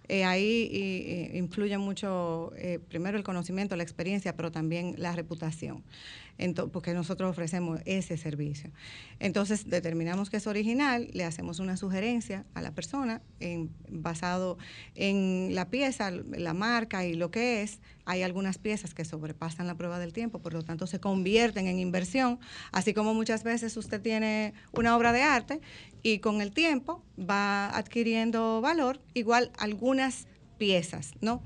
eh, ahí influye mucho, eh, primero el conocimiento, la experiencia, pero también la reputación porque nosotros ofrecemos ese servicio. Entonces, determinamos que es original, le hacemos una sugerencia a la persona en, basado en la pieza, la marca y lo que es. Hay algunas piezas que sobrepasan la prueba del tiempo, por lo tanto se convierten en inversión, así como muchas veces usted tiene una obra de arte y con el tiempo va adquiriendo valor, igual algunas piezas, ¿no?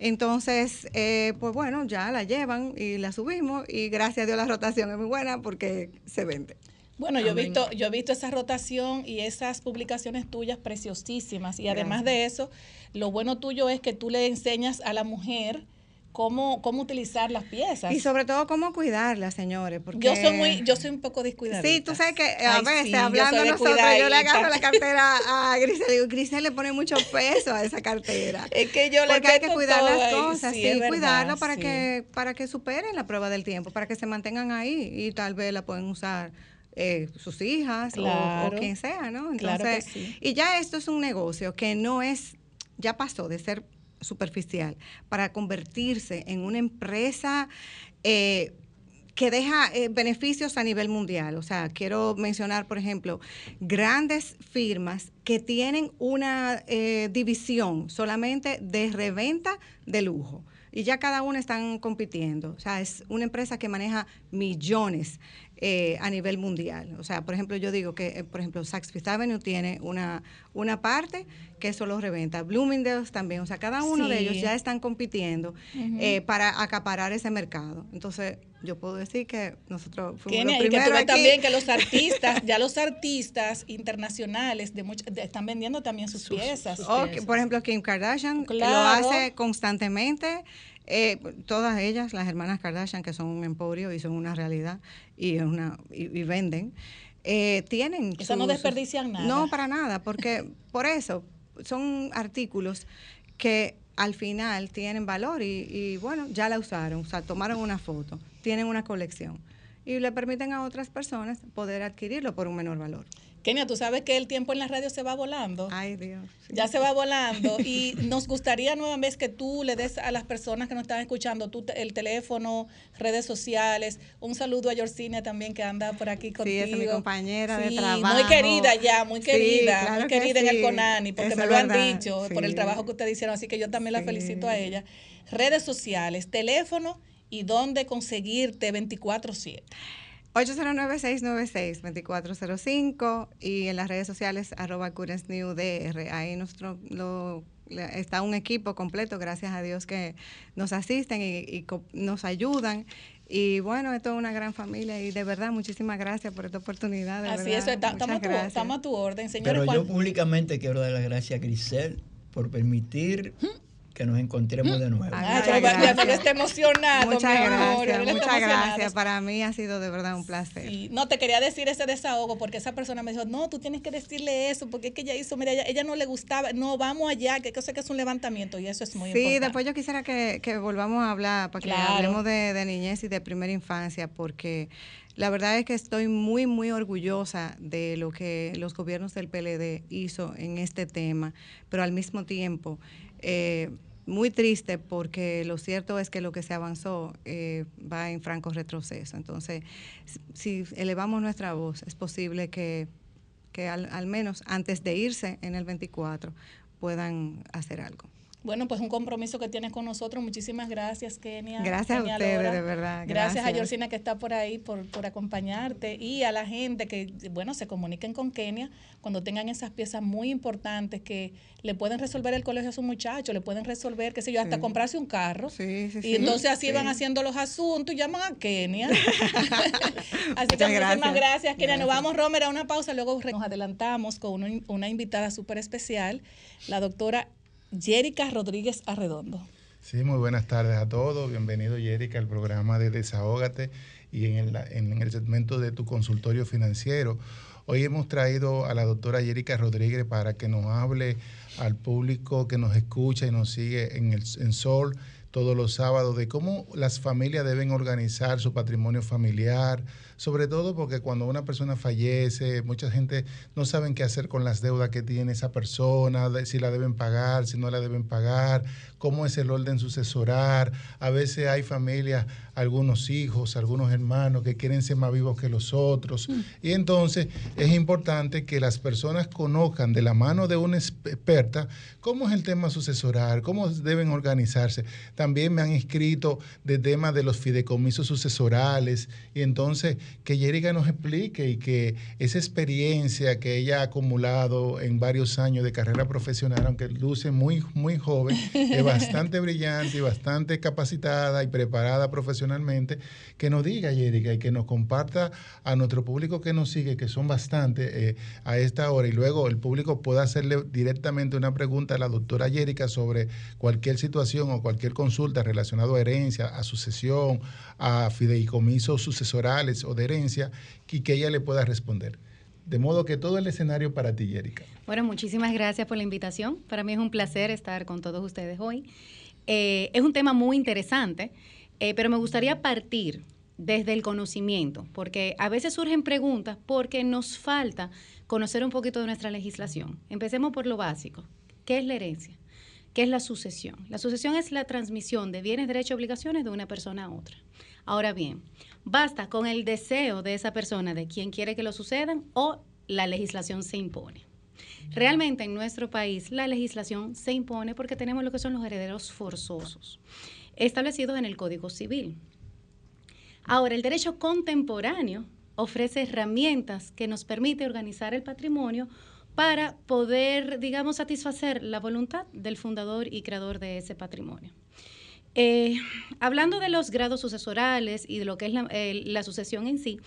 Entonces, eh, pues bueno, ya la llevan y la subimos y gracias a Dios la rotación es muy buena porque se vende. Bueno, yo he visto, yo he visto esa rotación y esas publicaciones tuyas preciosísimas. Y además de eso, lo bueno tuyo es que tú le enseñas a la mujer cómo, cómo utilizar las piezas. Y sobre todo cómo cuidarlas, señores. Porque... Yo soy muy, yo soy un poco descuidada. Sí, tú sabes que a veces hablando nosotros, yo le agarro la cartera a Grisel y digo, Grisel le pone mucho peso a esa cartera. es que yo le Porque hay que cuidar las cosas, sí, cuidarlo para que, para que superen la prueba del tiempo, para que se mantengan ahí y tal vez la pueden usar eh, sus hijas o, quien sea, ¿no? Entonces, y ya esto es un negocio que no es, ya pasó de ser superficial para convertirse en una empresa eh, que deja eh, beneficios a nivel mundial. O sea, quiero mencionar, por ejemplo, grandes firmas que tienen una eh, división solamente de reventa de lujo. Y ya cada una están compitiendo. O sea, es una empresa que maneja millones eh, a nivel mundial. O sea, por ejemplo, yo digo que, eh, por ejemplo, Saks Fifth Avenue tiene una, una parte que eso lo reventa. Bloomingdale's también. O sea, cada uno de ellos ya están compitiendo eh, para acaparar ese mercado. Entonces, yo puedo decir que nosotros fuimos los y que tú primeros ves aquí. también que los (laughs) artistas, ya los artistas internacionales de much- de- están vendiendo también sus, piezas. O que, por ejemplo, Kim Kardashian Claro. lo hace constantemente. Eh, todas ellas, las hermanas Kardashian, que son un emporio y son una realidad y, es una, y, y venden, eh, tienen. Esas no sus- desperdician nada. No, para nada, porque por eso son artículos que al final tienen valor y, y, bueno, ya la usaron, o sea, tomaron una foto, tienen una colección y le permiten a otras personas poder adquirirlo por un menor valor. Kenia, tú sabes que el tiempo en la radio se va volando. Ay, Dios. Ya se va volando y nos gustaría nuevamente que tú le des a las personas que nos están escuchando tú el teléfono, redes sociales. Un saludo a Yorcinia también que anda por aquí Sí, contigo. esa es mi compañera de Sí, trabajo. Muy querida ya, muy Sí, querida, claro muy que querida en el sí. CONANI, porque Eso me lo han verdad, dicho por el sí. trabajo que ustedes hicieron, así que yo también la Sí. felicito a ella. Redes sociales, teléfono y dónde conseguirte 24/7. 809-696-2405 y en las redes sociales arroba DR. Ahí nuestro, lo, está un equipo completo, gracias a Dios que nos asisten y, y nos ayudan. Y bueno, esto es una gran familia y de verdad muchísimas gracias por esta oportunidad. de Así verdad. es, estamos a, tu, orden, señores. Pero yo públicamente quiero dar las gracias a Grisel por permitir que nos encontremos de nuevo. Muchas yo- ya gracias. está emocionado, Muchas gracias, muchas gracias. Para mí ha sido de verdad un placer. Sí, no, te quería decir ese desahogo porque esa persona me dijo, no, tú tienes que decirle eso porque es que ella hizo, mira, ella, ella no le gustaba, no, vamos allá, que cosa que es un levantamiento y eso es muy Sí, importante. después yo quisiera que, que volvamos a hablar, para que Claro. hablemos de, de niñez y de primera infancia, porque la verdad es que estoy muy, muy orgullosa de lo que los gobiernos del PLD hizo en este tema, pero al mismo tiempo eh, muy triste porque lo cierto es que lo que se avanzó eh, va en franco retroceso. Entonces, si elevamos nuestra voz, es posible que, que al, al menos antes de irse en el 24 puedan hacer algo. Bueno, pues un compromiso que tienes con nosotros. Muchísimas gracias, Kenia. Gracias a ustedes, Lora. de verdad, Gracias, a gracias. Georgina que está por ahí por, por acompañarte y a la gente que, bueno, se comuniquen con Kenia cuando tengan esas piezas muy importantes que le pueden resolver el colegio a su muchacho, le pueden resolver, qué sé yo, hasta Sí. comprarse un carro. Sí, sí, y sí. entonces así Sí. van haciendo los asuntos y llaman a Kenia. (laughs) así que Muchas muchísimas gracias. gracias, Kenia. Nos Gracias. vamos, Romer, a una pausa. Luego nos adelantamos con una, una invitada súper especial, la doctora Jerica Rodríguez Arredondo. Sí, muy buenas tardes a todos. Bienvenido, Yerica, al programa de Desahógate y en el, en el segmento de tu consultorio financiero. Hoy hemos traído a la doctora Yerica Rodríguez para que nos hable al público que nos escucha y nos sigue en, el, en Sol todos los sábados de cómo las familias deben organizar su patrimonio familiar, sobre todo porque cuando una persona fallece, mucha gente no saben qué hacer con las deudas que tiene esa persona, si la deben pagar, si no la deben pagar, cómo es el orden sucesoral. A veces hay familias, algunos hijos, algunos hermanos que quieren ser más vivos que los otros. Y entonces es importante que las personas conozcan de la mano de una experta cómo es el tema sucesoral, cómo deben organizarse. También me han escrito de temas de los fideicomisos sucesorales y entonces que Yeriga nos explique y que esa experiencia que ella ha acumulado en varios años de carrera profesional, aunque luce muy, muy joven, (laughs) bastante brillante y bastante capacitada y preparada profesionalmente, que nos diga, Yeriga, y que nos comparta a nuestro público que nos sigue, que son bastantes eh, a esta hora, y luego el público pueda hacerle directamente una pregunta a la doctora Yerica sobre cualquier situación o cualquier consulta relacionada a herencia, a sucesión, a fideicomisos sucesorales o de herencia, y que ella le pueda responder. De modo que todo el escenario para ti, Yerica. Bueno, muchísimas gracias por la invitación. Para mí es un placer estar con todos ustedes hoy. Eh, es un tema muy interesante, eh, pero me gustaría partir desde el conocimiento, porque a veces surgen preguntas porque nos falta conocer un poquito de nuestra legislación. Empecemos por lo básico. ¿Qué es la herencia? ¿Qué es la sucesión? La sucesión es la transmisión de bienes, derechos y obligaciones de una persona a otra. Ahora bien, basta con el deseo de esa persona, de quien quiere que lo sucedan, o la legislación se impone. Realmente en nuestro país la legislación se impone porque tenemos lo que son los herederos forzosos, establecidos en el Código Civil. Ahora, el derecho contemporáneo ofrece herramientas que nos permite organizar el patrimonio para poder, digamos, satisfacer la voluntad del fundador y creador de ese patrimonio. Eh, hablando de los grados sucesorales y de lo que es la, sucesión en sí,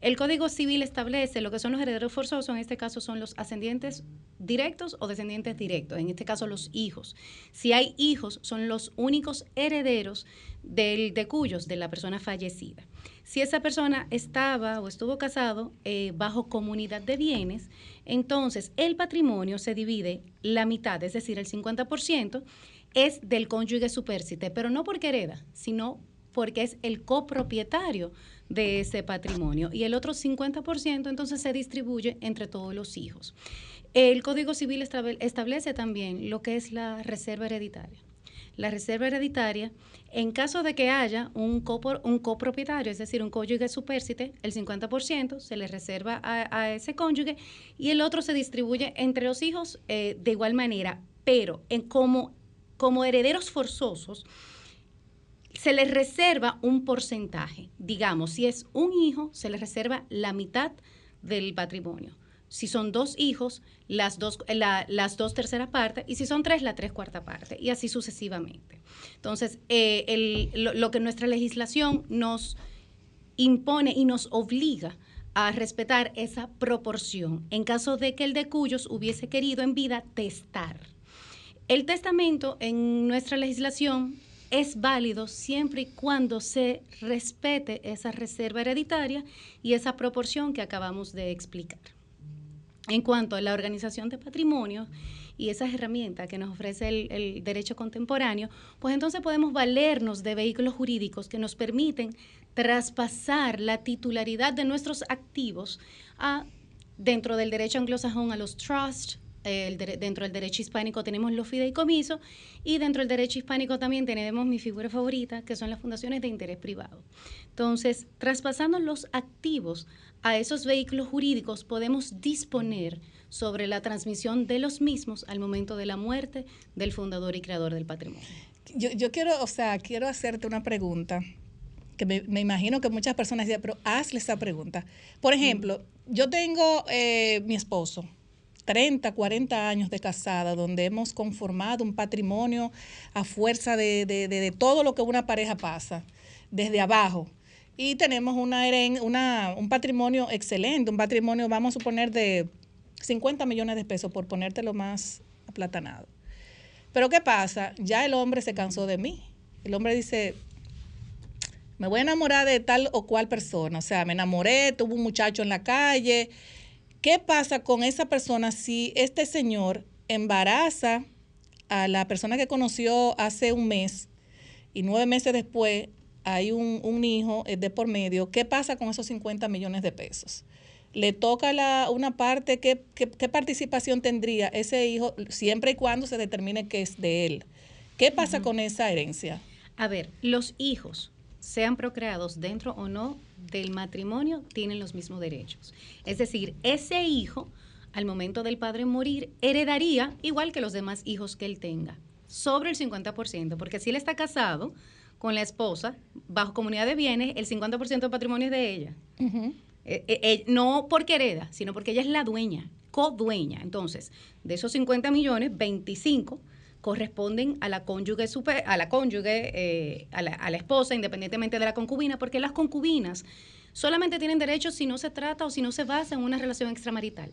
el Código Civil establece lo que son los herederos forzosos, en este caso son los ascendientes directos o descendientes directos, en este caso los hijos. Si hay hijos, son los únicos herederos del, de cuyos, de la persona fallecida. Si esa persona estaba o estuvo casado eh, bajo comunidad de bienes, entonces el patrimonio se divide la mitad, es decir, el 50%, es del cónyuge supérsite, pero no porque hereda, sino porque es el copropietario de ese patrimonio. Y el otro 50% entonces se distribuye entre todos los hijos. El Código Civil establece también lo que es la reserva hereditaria. La reserva hereditaria, en caso de que haya un, un copropietario, es decir, un cónyuge supérsite, el 50% se le reserva a, ese cónyuge y el otro se distribuye entre los hijos eh, de igual manera, pero en como como herederos forzosos, se les reserva un porcentaje. Digamos, si es un hijo, se les reserva la mitad del patrimonio. Si son dos hijos, las dos, las dos terceras partes, y si son tres, la tres cuarta parte, y así sucesivamente. Entonces, eh, lo que nuestra legislación nos impone y nos obliga a respetar esa proporción en caso de que el de cuyos hubiese querido en vida testar. El testamento en nuestra legislación es válido siempre y cuando se respete esa reserva hereditaria y esa proporción que acabamos de explicar. En cuanto a la organización de patrimonio y esas herramientas que nos ofrece el, derecho contemporáneo, pues entonces podemos valernos de vehículos jurídicos que nos permiten traspasar la titularidad de nuestros activos a, dentro del derecho anglosajón a los trusts, dentro del derecho hispánico tenemos los fideicomisos y dentro del derecho hispánico también tenemos mi figura favorita, que son las fundaciones de interés privado. Entonces, traspasando los activos a esos vehículos jurídicos, podemos disponer sobre la transmisión de los mismos al momento de la muerte del fundador y creador del patrimonio. Yo, quiero, o sea, quiero hacerte una pregunta que me, imagino que muchas personas dicen, pero hazle esa pregunta. Por ejemplo, yo tengo eh, mi esposo, 30, 40 años de casada, donde hemos conformado un patrimonio a fuerza de, todo lo que una pareja pasa, desde abajo. Y tenemos una, una, un patrimonio excelente, un patrimonio, vamos a suponer, de 50 millones de pesos, por ponértelo más aplatanado. Pero ¿qué pasa? Ya el hombre se cansó de mí. El hombre dice, me voy a enamorar de tal o cual persona. O sea, me enamoré, tuve un muchacho en la calle, ¿Qué pasa con esa persona si este señor embaraza a la persona que conoció hace un mes y nueve meses después hay un, hijo eh, de por medio? ¿Qué pasa con esos 50 millones de pesos? le toca la, una parte, ¿qué, ¿qué, participación tendría ese hijo siempre y cuando se determine que es de él? ¿Qué pasa con esa herencia? A ver, los hijos, sean procreados dentro o no del matrimonio tienen los mismos derechos. Es decir, ese hijo, al momento del padre morir, heredaría igual que los demás hijos que él tenga, sobre el 50%, porque si él está casado con la esposa, bajo comunidad de bienes, el 50% del patrimonio es de ella. Eh, eh, eh, no porque hereda, sino porque ella es la dueña, codueña. Entonces, de esos 50 millones, 25 corresponden a la cónyuge, super, a la cónyuge, eh, a, la, esposa, independientemente de la concubina, porque las concubinas solamente tienen derechos si no se trata o si no se basa en una relación extramarital.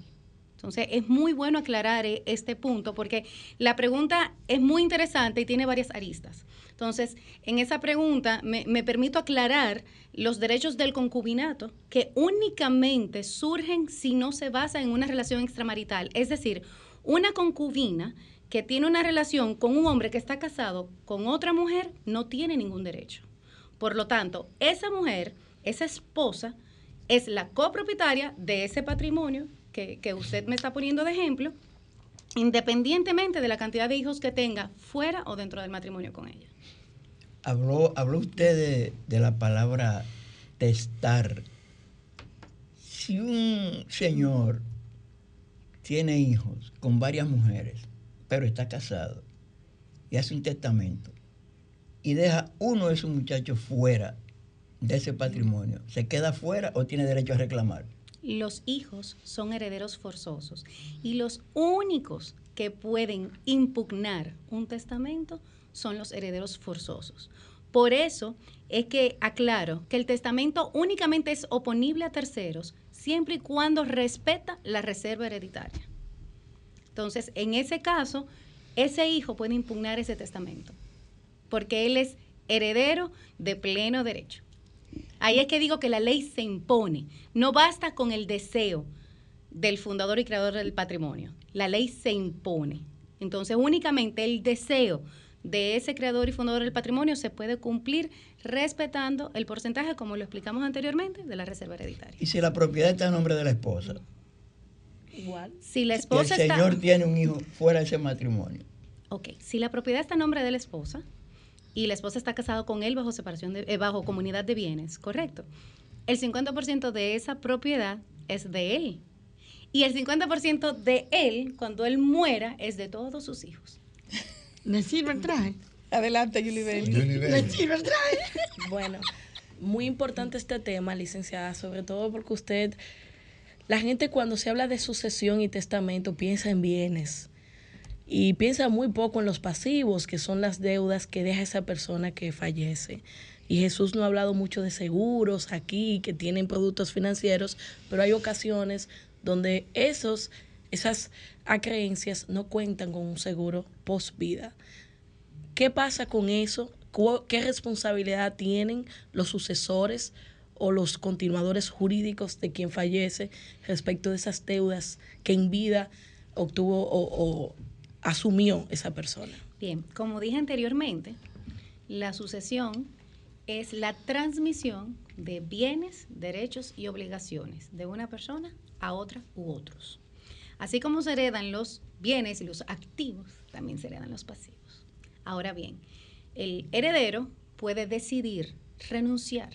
Entonces, es muy bueno aclarar eh, este punto porque la pregunta es muy interesante y tiene varias aristas. Entonces, en esa pregunta me, me, permito aclarar los derechos del concubinato que únicamente surgen si no se basa en una relación extramarital. Es decir, una concubina que tiene una relación con un hombre que está casado con otra mujer no tiene ningún derecho. Por lo tanto, esa mujer, esa esposa, es la copropietaria de ese patrimonio que, usted me está poniendo de ejemplo, independientemente de la cantidad de hijos que tenga fuera o dentro del matrimonio con ella. Habló, habló usted de, de la palabra testar. Si un señor tiene hijos con varias mujeres, pero está casado y hace un testamento y deja uno de sus muchachos fuera de ese patrimonio, ¿se queda fuera o tiene derecho a reclamar? Los hijos son herederos forzosos y los únicos que pueden impugnar un testamento son los herederos forzosos. Por eso es que aclaro que el testamento únicamente es oponible a terceros siempre y cuando respeta la reserva hereditaria. Entonces, en ese caso, ese hijo puede impugnar ese testamento, porque él es heredero de pleno derecho. Ahí es que digo que la ley se impone. No basta con el deseo del fundador y creador del patrimonio. La ley se impone. Entonces, únicamente el deseo de ese creador y fundador del patrimonio se puede cumplir respetando el porcentaje, como lo explicamos anteriormente, de la reserva hereditaria. ¿Y si la propiedad está en nombre de la esposa? Igual. Si la esposa y el señor tiene un hijo fuera de ese matrimonio. Ok, si la propiedad está en nombre de la esposa y la esposa está casada con él bajo separación de, eh, bajo comunidad de bienes, correcto. El 50% de esa propiedad es de él. Y el 50% de él, cuando él muera, es de todos sus hijos. (laughs) ¿Le sirve el traje? Adelante, Julie Belli. ¿Le sirve el traje? Bueno, muy importante este tema, licenciada, sobre todo porque usted, la gente cuando se habla de sucesión y testamento piensa en bienes y piensa muy poco en los pasivos, que son las deudas que deja esa persona que fallece. Y Jesús no ha hablado mucho de seguros aquí, que tienen productos financieros, pero hay ocasiones donde esos, esas acreencias no cuentan con un seguro post vida. ¿Qué pasa con eso? ¿Qué responsabilidad tienen los sucesores o los continuadores jurídicos de quien fallece respecto de esas deudas que en vida obtuvo o, asumió esa persona? Bien, como dije anteriormente, la sucesión es la transmisión de bienes, derechos y obligaciones de una persona a otra u otros. Así como se heredan los bienes y los activos, también se heredan los pasivos. Ahora bien, el heredero puede decidir renunciar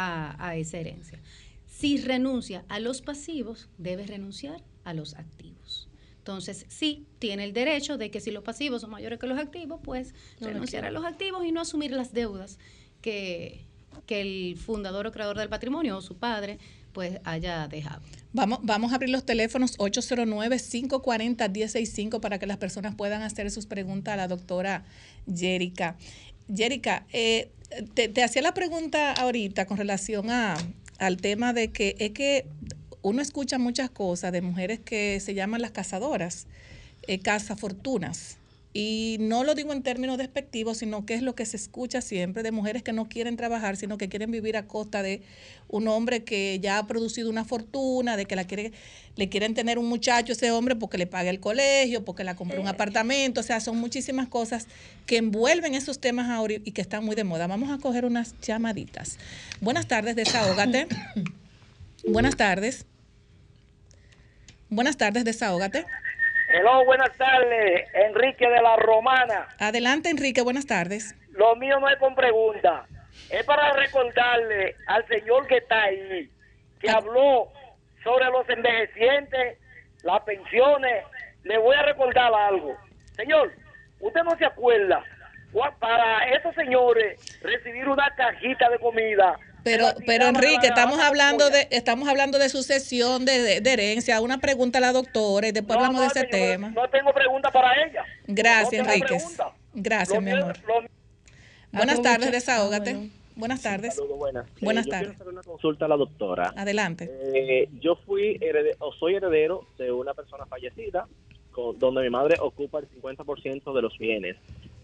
a, esa herencia. Si renuncia a los pasivos, debe renunciar a los activos. Entonces, sí, tiene el derecho de que si los pasivos son mayores que los activos, pues renunciar a los activos y no asumir las deudas que, que el fundador o creador del patrimonio o su padre pues haya dejado. Vamos, vamos a abrir los teléfonos 809-540-165 para que las personas puedan hacer sus preguntas a la doctora Jerica. Jerica, eh, te, hacía la pregunta ahorita con relación a, al tema de que es que uno escucha muchas cosas de mujeres que se llaman las cazadoras, eh, cazafortunas. Y no lo digo en términos despectivos, sino que es lo que se escucha siempre de mujeres que no quieren trabajar, sino que quieren vivir a costa de un hombre que ya ha producido una fortuna, de que la quiere, le quieren tener un muchacho ese hombre porque le paga el colegio, porque la compró un eh. apartamento. O sea, son muchísimas cosas que envuelven esos temas ahora y que están muy de moda. Vamos a coger unas llamaditas. Buenas tardes, desahógate. (coughs) Buenas tardes. Buenas tardes, desahógate. Hello, buenas tardes, Enrique de la Romana. Adelante, Enrique, buenas tardes. Lo mío no es con pregunta, es para recordarle al señor que está ahí, que habló sobre los envejecientes, las pensiones. Le voy a recordar algo. Señor, usted no se acuerda para esos señores recibir una cajita de comida pero, pero Enrique, estamos hablando de estamos hablando de sucesión, de, de, herencia. Una pregunta a la doctora y después hablamos de ese tema. No tengo pregunta para ella. Gracias, Enrique. Gracias, mi amor. buenas tardes, desahógate. Buenas tardes. buenas. buenas eh, tardes. Quiero hacer una consulta a la doctora. Adelante. Eh, yo fui heredero, o soy heredero de una persona fallecida, con, donde mi madre ocupa el 50% de los bienes.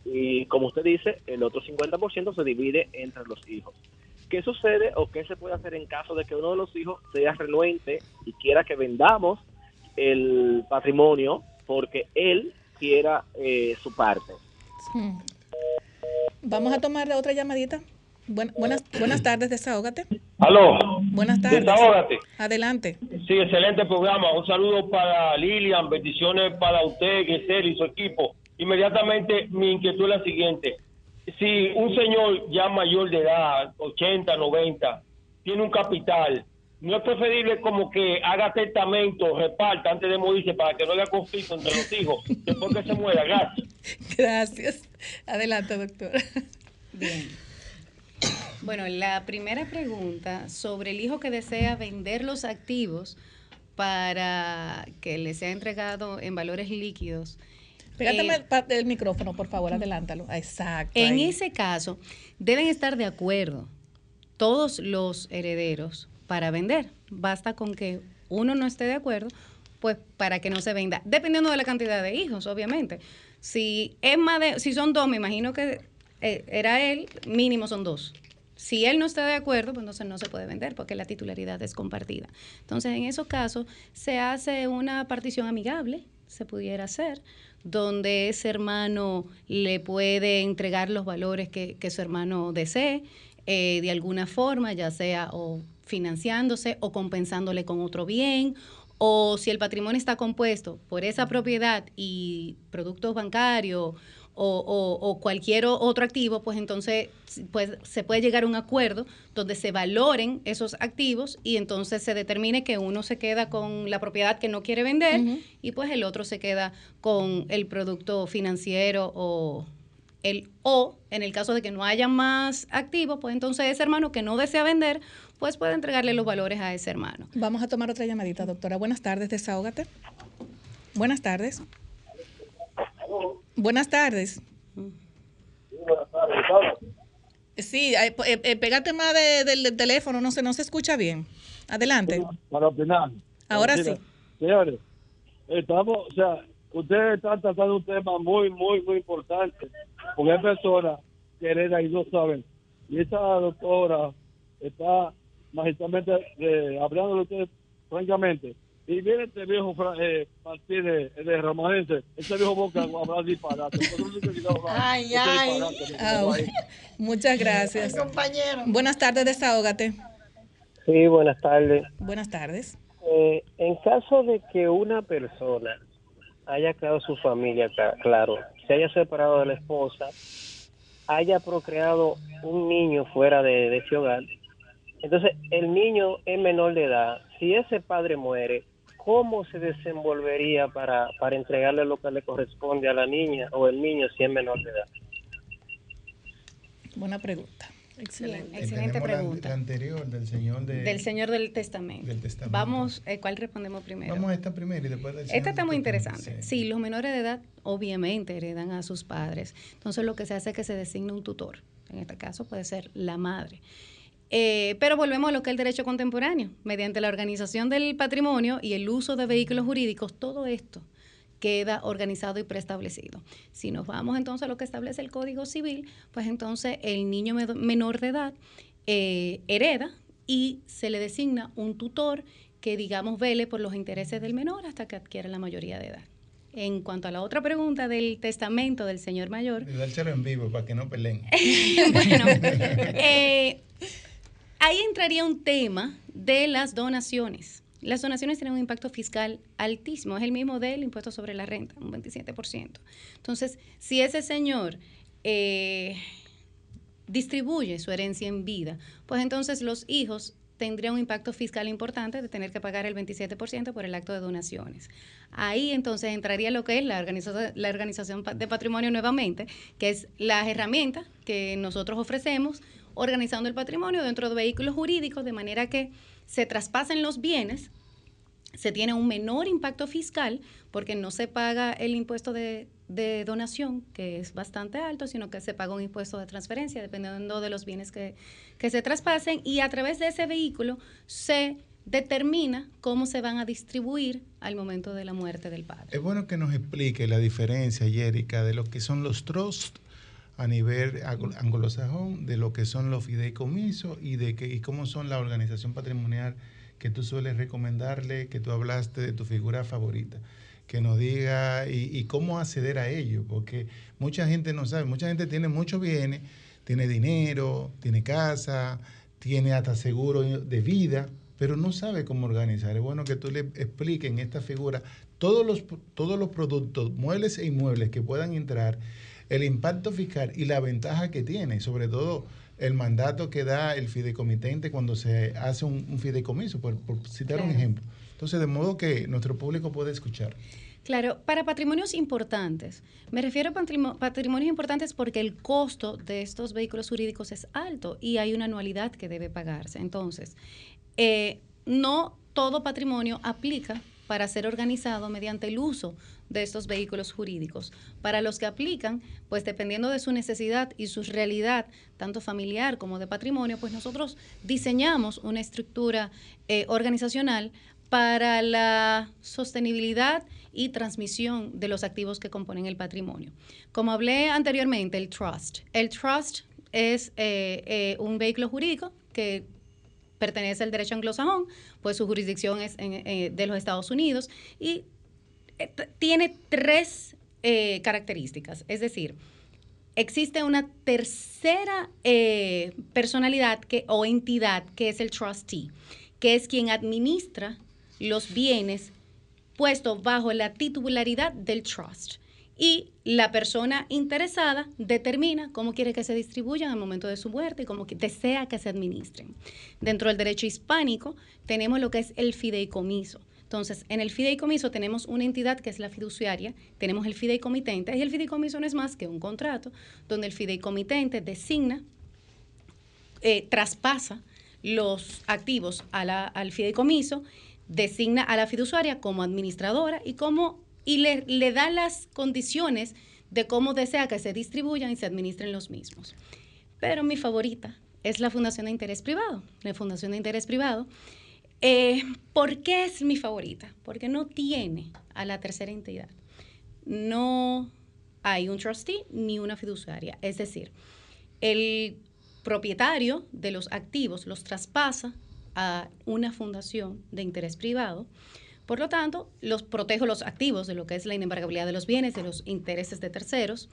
Y como usted dice, el otro 50% se divide entre los hijos. ¿Qué sucede o qué se puede hacer en caso de que uno de los hijos sea renuente y quiera que vendamos el patrimonio porque él quiera eh, su parte? Vamos a tomar otra llamadita. buenas, buenas tardes, desahógate. Aló. Buenas tardes. Desahógate. Adelante. Sí, excelente programa. Un saludo para Lilian, bendiciones para usted, Giselle y su equipo. Inmediatamente mi inquietud es la siguiente si un señor ya mayor de edad, 80, 90, tiene un capital, no es preferible como que haga testamento, reparta antes de morirse para que no haya conflicto entre los hijos después que se muera. Gracias. Gracias. Adelante, doctor. Bien. Bueno, la primera pregunta sobre el hijo que desea vender los activos para que le sea entregado en valores líquidos. Pégate Eh, el micrófono, por favor, adelántalo. Exacto. En ahí. ese caso, deben estar de acuerdo todos los herederos para vender. Basta con que uno no esté de acuerdo, pues para que no se venda, dependiendo de la cantidad de hijos, obviamente. Si es más de, si son dos, me imagino que eh, era él, mínimo son dos. Si él no está de acuerdo, pues entonces no se puede vender porque la titularidad es compartida. Entonces, en esos casos, se hace una partición amigable, se pudiera hacer, donde ese hermano le puede entregar los valores que, que su hermano desee, eh, de alguna forma, ya sea o financiándose o compensándole con otro bien, o si el patrimonio está compuesto por esa propiedad y productos bancarios o, o- o cualquier otro activo, pues entonces pues, se puede llegar a un acuerdo donde se valoren esos activos y entonces se determine que uno se queda con la propiedad que no quiere vender y pues el otro se queda con el producto financiero o el o en el caso de que no haya más activos, pues entonces ese hermano que no desea vender, pues puede entregarle los valores a ese hermano. Vamos a tomar otra llamadita, doctora. Buenas tardes, desahógate. Buenas tardes. Buenas tardes. Sí, eh, eh, eh, pégate más de- del del teléfono, no se, no se escucha bien. Adelante. para opinar. Ahora Mira, sí. Señores, estamos, o sea, ustedes están tratando un tema muy, muy, muy importante, porque hay personas que heredan y no saben. Y esta doctora está magistralmente eh, hablándole a ustedes francamente. Y viene este viejo eh, Martínez de Ramadense, este viejo boca a hablar disparate. Ay, este ay. Muchas gracias. compañero. Buenas tardes, desahógate. Sí, buenas tardes. Buenas tardes. Eh, en caso de que una persona haya creado su familia, claro, se haya separado de la esposa, haya procreado un niño fuera de, de ese hogar, entonces el niño es menor de edad. Si ese padre muere, ¿cómo se desenvolvería para, para entregarle lo que le corresponde a la niña o el niño si es menor de edad? Buena pregunta. Excelente, excelente la- pregunta. La, anterior del señor de, Del Señor del Testamento. del testamento. Vamos, eh, ¿cuál respondemos primero? Vamos a esta primero y después del Esta está muy interesante. Sí, los menores de edad obviamente heredan a sus padres. Entonces lo que se hace es que se designa un tutor. En este caso puede ser la madre. Eh, pero volvemos a lo que es el derecho contemporáneo. Mediante la organización del patrimonio y el uso de vehículos jurídicos, todo esto queda organizado y preestablecido. Si nos vamos entonces a lo que establece el Código Civil, pues entonces el niño me- menor de edad eh, hereda y se le designa un tutor que, digamos, vele por los intereses del menor hasta que adquiera la mayoría de edad. En cuanto a la otra pregunta del testamento del señor mayor, dárselo en vivo para que no peleen. (laughs) bueno, (laughs) eh, ahí entraría un tema de las donaciones. Las donaciones tienen un impacto fiscal altísimo, es el mismo del impuesto sobre la renta, un 27%. Entonces, si ese señor eh, distribuye su herencia en vida, pues entonces los hijos tendrían un impacto fiscal importante de tener que pagar el 27% por el acto de donaciones. Ahí entonces entraría lo que es la organización, la organización de patrimonio nuevamente, que es las herramientas que nosotros ofrecemos organizando el patrimonio dentro de vehículos jurídicos, de manera que se traspasen los bienes se tiene un menor impacto fiscal porque no se paga el impuesto de, donación, que es bastante alto, sino que se paga un impuesto de transferencia, dependiendo de los bienes que, que se traspasen, y a través de ese vehículo se determina cómo se van a distribuir al momento de la muerte del padre. Es bueno que nos explique la diferencia, Jérica, de lo que son los trusts a nivel anglo- anglosajón, de lo que son los fideicomisos y de que, y cómo son la organización patrimonial que tú sueles recomendarle, que tú hablaste de tu figura favorita, que nos diga y, y cómo acceder a ello, porque mucha gente no sabe, mucha gente tiene muchos bienes, tiene dinero, tiene casa, tiene hasta seguro de vida, pero no sabe cómo organizar. Es bueno que tú le expliques en esta figura todos los, todos los productos, muebles e inmuebles que puedan entrar, el impacto fiscal y la ventaja que tiene, sobre todo el mandato que da el fideicomitente cuando se hace un, un fideicomiso, por, por citar un ejemplo. Entonces, de modo que nuestro público puede escuchar. Claro, para patrimonios importantes. Me refiero a patrimo- patrimonios importantes porque el costo de estos vehículos jurídicos es alto y hay una anualidad que debe pagarse. Entonces, eh, no todo patrimonio aplica para ser organizado mediante el uso de estos vehículos jurídicos. Para los que aplican, pues dependiendo de su necesidad y su realidad, tanto familiar como de patrimonio, pues nosotros diseñamos una estructura eh, organizacional para la sostenibilidad y transmisión de los activos que componen el patrimonio. Como hablé anteriormente, el trust. El trust es eh, eh, un vehículo jurídico que pertenece al derecho anglosajón, pues su jurisdicción es de los Estados Unidos y tiene tres eh, características. Es decir, existe una tercera eh, personalidad o entidad que es el trustee, que es quien administra los bienes puestos bajo la titularidad del trust. Y la persona interesada determina cómo quiere que se distribuyan al momento de su muerte y cómo desea que se administren. Dentro del derecho hispánico tenemos lo que es el fideicomiso. Entonces, en el fideicomiso tenemos una entidad que es la fiduciaria, tenemos el fideicomitente, y el fideicomiso no es más que un contrato donde el fideicomitente designa, eh, traspasa los activos a la- al fideicomiso, designa a la fiduciaria como administradora y, como, y le, le da las condiciones de cómo desea que se distribuyan y se administren los mismos. Pero mi favorita es la Fundación de Interés Privado. La Fundación de Interés Privado eh, ¿Por qué es mi favorita? Porque no tiene a la tercera entidad. No hay un trustee ni una fiduciaria. Es decir, el propietario de los activos los traspasa a una fundación de interés privado. Por lo tanto, los protejo los activos de lo que es la inembargabilidad de los bienes, de los intereses de terceros,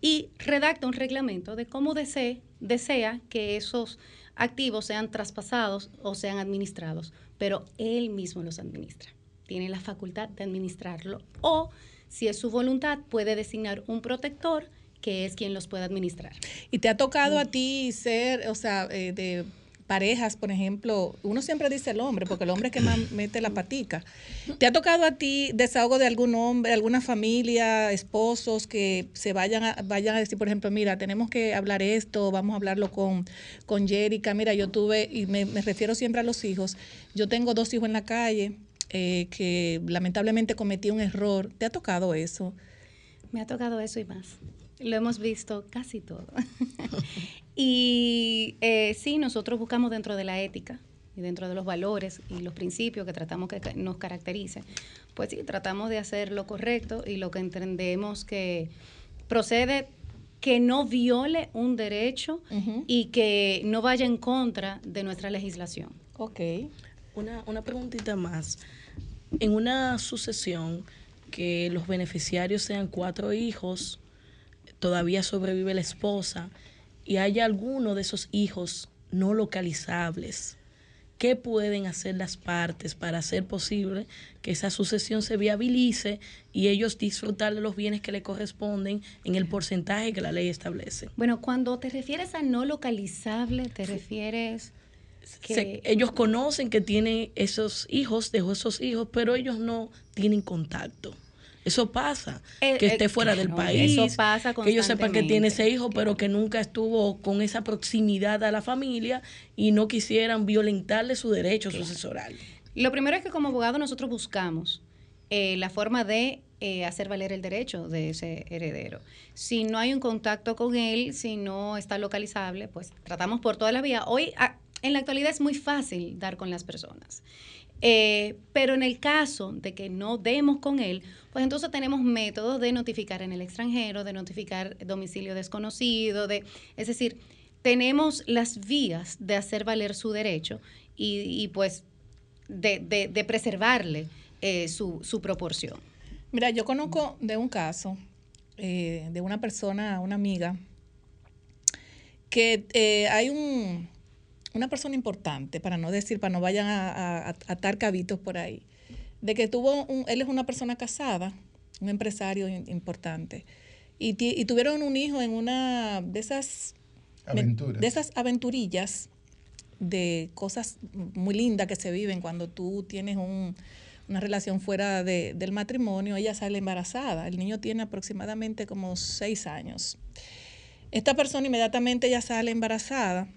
y redacta un reglamento de cómo desee, desea que esos activos sean traspasados o sean administrados, pero él mismo los administra. Tiene la facultad de administrarlo o, si es su voluntad, puede designar un protector que es quien los puede administrar. ¿Y te ha tocado a ti ser, o sea, eh, de parejas, por ejemplo, uno siempre dice el hombre, porque el hombre es que más (clears throat) mete la patica. ¿Te ha tocado a ti desahogo de algún hombre, alguna familia, esposos que se vayan a, vayan a decir, por ejemplo, mira, tenemos que hablar esto, vamos a hablarlo con, con Jerica, mira, yo tuve, y me, me refiero siempre a los hijos, yo tengo dos hijos en la calle eh, que lamentablemente cometí un error. ¿Te ha tocado eso? Me ha tocado eso y más. Lo hemos visto casi todo. (laughs) y eh, sí, nosotros buscamos dentro de la ética y dentro de los valores y los principios que tratamos que nos caractericen, pues sí, tratamos de hacer lo correcto y lo que entendemos que procede que no viole un derecho y que no vaya en contra de nuestra legislación. Ok. Una, una preguntita más. En una sucesión que los beneficiarios sean cuatro hijos, todavía sobrevive la esposa y hay alguno de esos hijos no localizables, ¿qué pueden hacer las partes para hacer posible que esa sucesión se viabilice y ellos disfrutar de los bienes que le corresponden en el porcentaje que la ley establece? Bueno, cuando te refieres a no localizable, te refieres que... Se- ellos conocen que tienen esos hijos, dejó esos hijos, pero ellos no tienen contacto. Eso pasa, Eh, que eh, esté fuera del país, eso pasa que ellos sepan que tiene ese hijo, pero que nunca estuvo con esa proximidad a la familia y no quisieran violentarle su derecho sucesoral. Lo primero es que como abogado nosotros buscamos eh, la forma de eh, hacer valer el derecho de ese heredero. Si no hay un contacto con él, si no está localizable, pues tratamos por toda la vía. Hoy, a- en la actualidad es muy fácil dar con las personas. Eh, pero en el caso de que no demos con él, pues entonces tenemos métodos de notificar en el extranjero, de notificar domicilio desconocido, de, es decir, tenemos las vías de hacer valer su derecho y, y, pues de, de- de preservarle eh, su, proporción. Mira, yo conozco de un caso eh, de una persona, una amiga, que eh, hay un, una persona importante, para no decir, para no vayan a, atar cabitos por ahí, de que tuvo, un, él es una persona casada, un empresario importante, y, y tuvieron un hijo en una de esas Aventuras. de esas aventurillas de cosas muy lindas que se viven cuando tú tienes un, una relación fuera de, del matrimonio, ella sale embarazada. El niño tiene aproximadamente como seis años. Esta persona inmediatamente ya sale embarazada,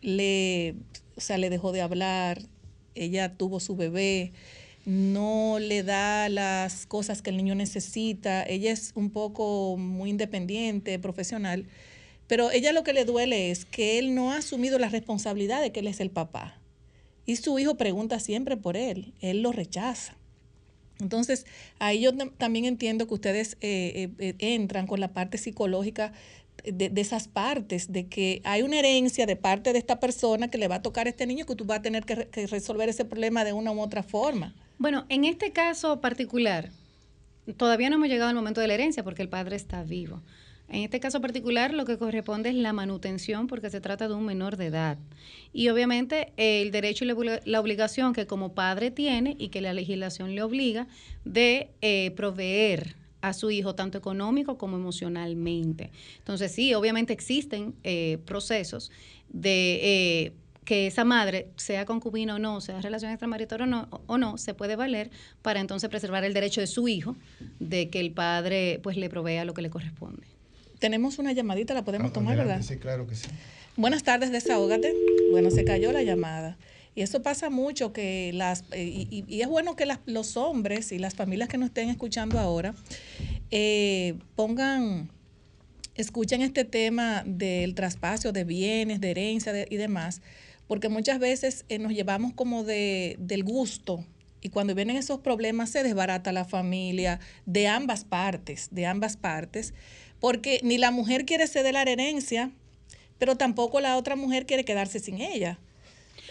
le, o sea, le dejó de hablar, ella tuvo su bebé, no le da las cosas que el niño necesita, ella es un poco muy independiente, profesional, pero ella lo que le duele es que él no ha asumido la responsabilidad de que él es el papá. Y su hijo pregunta siempre por él, él lo rechaza. Entonces, ahí yo también entiendo que ustedes eh, eh, entran con la parte psicológica de, esas partes, de que hay una herencia de parte de esta persona que le va a tocar a este niño que tú vas a tener que, resolver ese problema de una u otra forma. Bueno, en este caso particular, todavía no hemos llegado al momento de la herencia porque el padre está vivo. En este caso particular, lo que corresponde es la manutención porque se trata de un menor de edad. Y obviamente el derecho y la obligación que como padre tiene y que la legislación le obliga de eh, proveer a su hijo tanto económico como emocionalmente. Entonces sí, obviamente existen eh, procesos de... Eh, que esa madre, sea concubina o no, sea relación extramarital o no, o no, se puede valer para entonces preservar el derecho de su hijo de que el padre pues le provea lo que le corresponde. Tenemos una llamadita, la podemos tomar, ¿verdad? Sí, claro que sí. Buenas tardes, desahógate. Bueno, se cayó la llamada. Y eso pasa mucho que las, eh, y, es bueno que los hombres y las familias que nos estén escuchando ahora eh, pongan, escuchen este tema del traspaso de bienes, de herencia y demás, porque muchas veces eh, nos llevamos como de, del gusto y cuando vienen esos problemas se desbarata la familia de ambas partes, de ambas partes porque ni la mujer quiere ceder la herencia, pero tampoco la otra mujer quiere quedarse sin ella.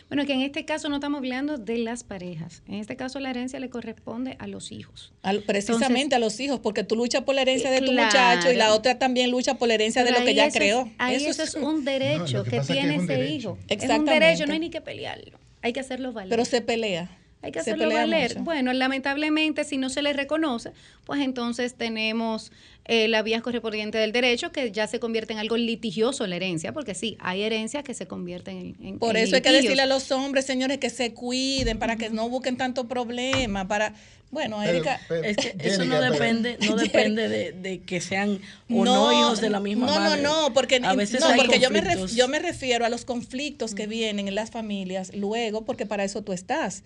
Bueno, que en este caso no estamos hablando de las parejas. En este caso la herencia le corresponde a los hijos. precisamente a los hijos, porque tú luchas por la herencia de tu muchacho y la otra también lucha por la herencia de lo que ya creó. ahí eso, es un (laughs) derecho que tiene ese hijo. Es un derecho, no hay ni que pelearlo. Hay que hacerlo valer. Pero se pelea. Hay que hacerlo valer. Bueno, lamentablemente, si no se le reconoce, pues entonces tenemos eh, la vía correspondiente del derecho que ya se convierte en algo litigioso la herencia, porque sí, hay herencias que se convierten en. Por eso hay que decirle a los hombres, señores, que se cuiden para que no busquen tanto problema, para bueno, Erika, es que eso no depende, no (laughs) depende de, que sean o no, hijos de la misma madre. No, no, no, porque, a veces no, porque yo, me yo me refiero a los conflictos que vienen en las familias luego, porque para eso tú estás,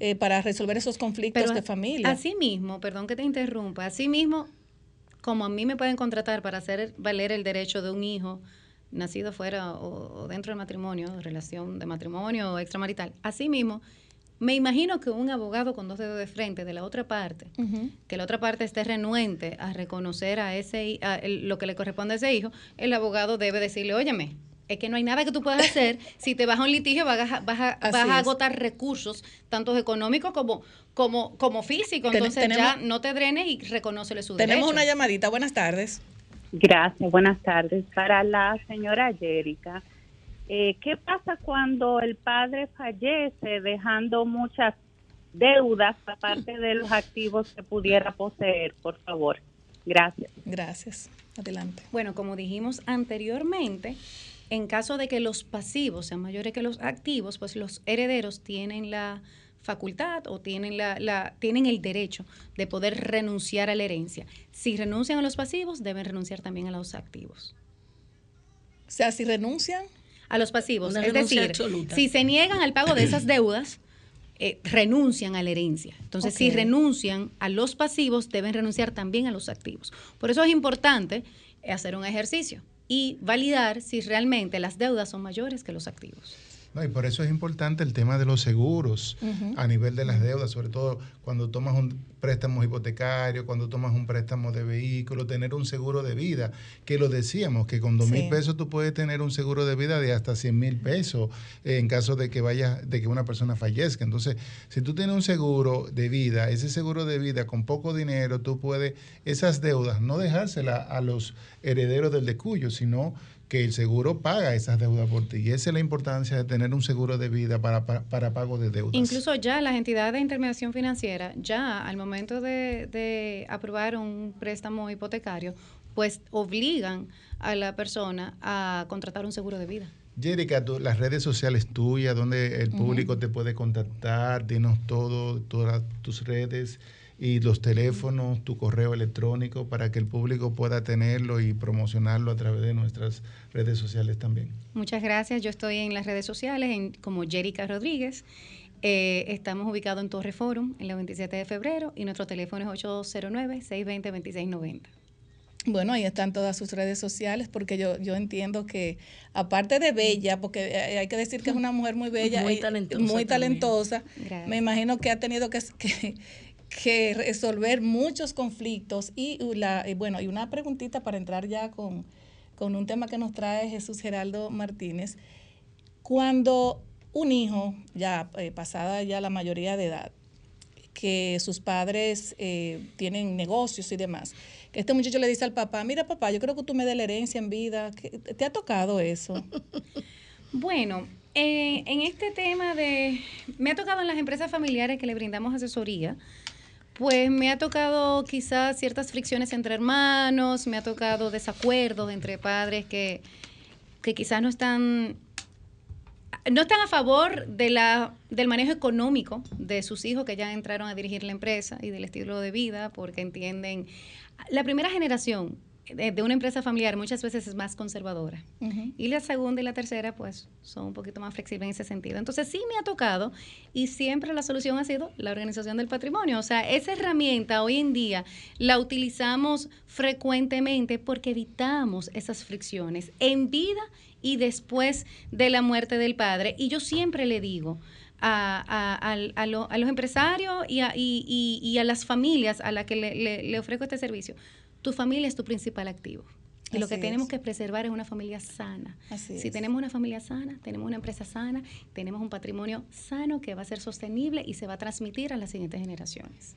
eh, para resolver esos conflictos de familia. Así mismo, perdón que te interrumpa, así mismo, como a mí me pueden contratar para hacer valer el derecho de un hijo nacido fuera o, o dentro del matrimonio, relación de matrimonio o extramarital, así mismo me imagino que un abogado con dos dedos de frente de la otra parte, que la otra parte esté renuente a reconocer a ese lo que le corresponde a ese hijo, el abogado debe decirle, óyeme, es que no hay nada que tú puedas hacer. (laughs) Si te vas a un litigio, vas a, vas a, vas a agotar recursos, tanto económicos como, como, como físicos. Entonces ya no te drenes y reconócele su derecho. Tenemos una llamadita. Buenas tardes. Gracias, buenas tardes. Para la señora Jerica, eh, ¿Qué pasa cuando el padre fallece dejando muchas deudas aparte de los activos que pudiera poseer? Por favor. Gracias. Gracias. Adelante. Bueno, como dijimos anteriormente, en caso de que los pasivos sean mayores que los activos, pues los herederos tienen la facultad o tienen, la, la, tienen el derecho de poder renunciar a la herencia. Si renuncian a los pasivos, deben renunciar también a los activos. O sea, si renuncian a los pasivos. es decir, si se niegan al pago de esas deudas, eh, renuncian a la herencia. Entonces, si renuncian a los pasivos, deben renunciar también a los activos. Por eso es importante hacer un ejercicio y validar si realmente las deudas son mayores que los activos. No, y por eso es importante el tema de los seguros a nivel de las deudas, sobre todo cuando tomas un préstamo hipotecario, cuando tomas un préstamo de vehículo, tener un seguro de vida, que lo decíamos, que con dos mil pesos tú puedes tener un seguro de vida de hasta 100 mil pesos en caso de que vaya, de que una persona fallezca. Entonces, si tú tienes un seguro de vida, ese seguro de vida con poco dinero, tú puedes esas deudas no dejárselas a los herederos del decuyo, sino que el seguro paga esas deudas por ti. Y esa es la importancia de tener un seguro de vida para, para, pago de deudas. Incluso ya las entidades de intermediación financiera, ya al momento de, de aprobar un préstamo hipotecario, pues obligan a la persona a contratar un seguro de vida. Jerica, las redes sociales tuyas, donde el público te puede contactar, dinos todo, todas tus redes y los teléfonos, tu correo electrónico, para que el público pueda tenerlo y promocionarlo a través de nuestras redes sociales también. Muchas gracias. Yo estoy en las redes sociales en- como Jerica Rodríguez. Eh, estamos ubicados en Torre Forum, en la 27 de febrero, y nuestro teléfono es 809-620-2690. Bueno, ahí están todas sus redes sociales, porque yo, yo entiendo que, aparte de bella, porque eh, hay que decir que es una mujer muy bella, Muy y talentosa muy talentosa, me imagino que ha tenido que, (laughs) que, que resolver muchos conflictos. Y, la, y bueno, y una preguntita para entrar ya con, con un tema que nos trae Jesús Geraldo Martínez. Cuando un hijo, ya eh, pasada ya la mayoría de edad, que sus padres eh, tienen negocios y demás, que este muchacho le dice al papá, mira papá, yo creo que tú me des la herencia en vida, ¿Qué- ¿te ha tocado eso? (laughs) Bueno, eh, en este tema de... Me ha tocado en las empresas familiares que le brindamos asesoría, pues me ha tocado quizás ciertas fricciones entre hermanos, me ha tocado desacuerdos entre padres que, que quizás no están no están a favor de la, del manejo económico de sus hijos que ya entraron a dirigir la empresa y del estilo de vida, porque entienden, la primera generación de, de una empresa familiar muchas veces es más conservadora. Y la segunda y la tercera, pues, son un poquito más flexibles en ese sentido. Entonces, sí me ha tocado y siempre la solución ha sido la organización del patrimonio. O sea, esa herramienta hoy en día la utilizamos frecuentemente porque evitamos esas fricciones en vida y después de la muerte del padre. Y yo siempre le digo a, a- a lo- a los empresarios y a, y- y- y a las familias a las que le, le- le ofrezco este servicio, tu familia es tu principal activo. Y lo que tenemos es. que preservar es una familia sana. Así si es. tenemos una familia sana, tenemos una empresa sana, tenemos un patrimonio sano que va a ser sostenible y se va a transmitir a las siguientes generaciones.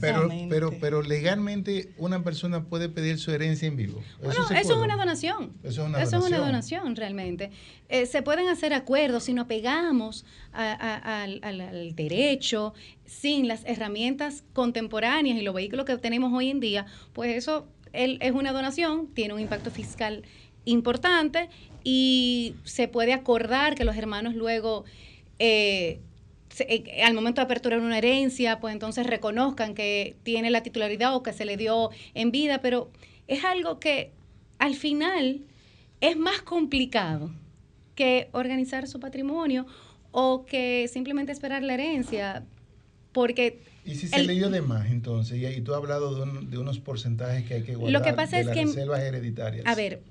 Pero, pero, pero legalmente una persona puede pedir su herencia en vivo. Bueno, se eso es una donación. Eso es una Eso es una donación. donación realmente. Eh, se pueden hacer acuerdos si nos pegamos a- a- al, al- al derecho, sin las herramientas contemporáneas y los vehículos que tenemos hoy en día, pues eso es una donación, tiene un impacto fiscal importante y se puede acordar que los hermanos luego... eh, eh, al momento de aperturar una herencia, pues entonces reconozcan que tiene la titularidad o que se le dio en vida, pero es algo que al final es más complicado que organizar su patrimonio o que simplemente esperar la herencia, porque Y si se el- le dio de más, entonces, y, y tú has hablado de, un- de unos porcentajes que hay que guardar Lo que pasa de es las que- reservas hereditarias. A ver,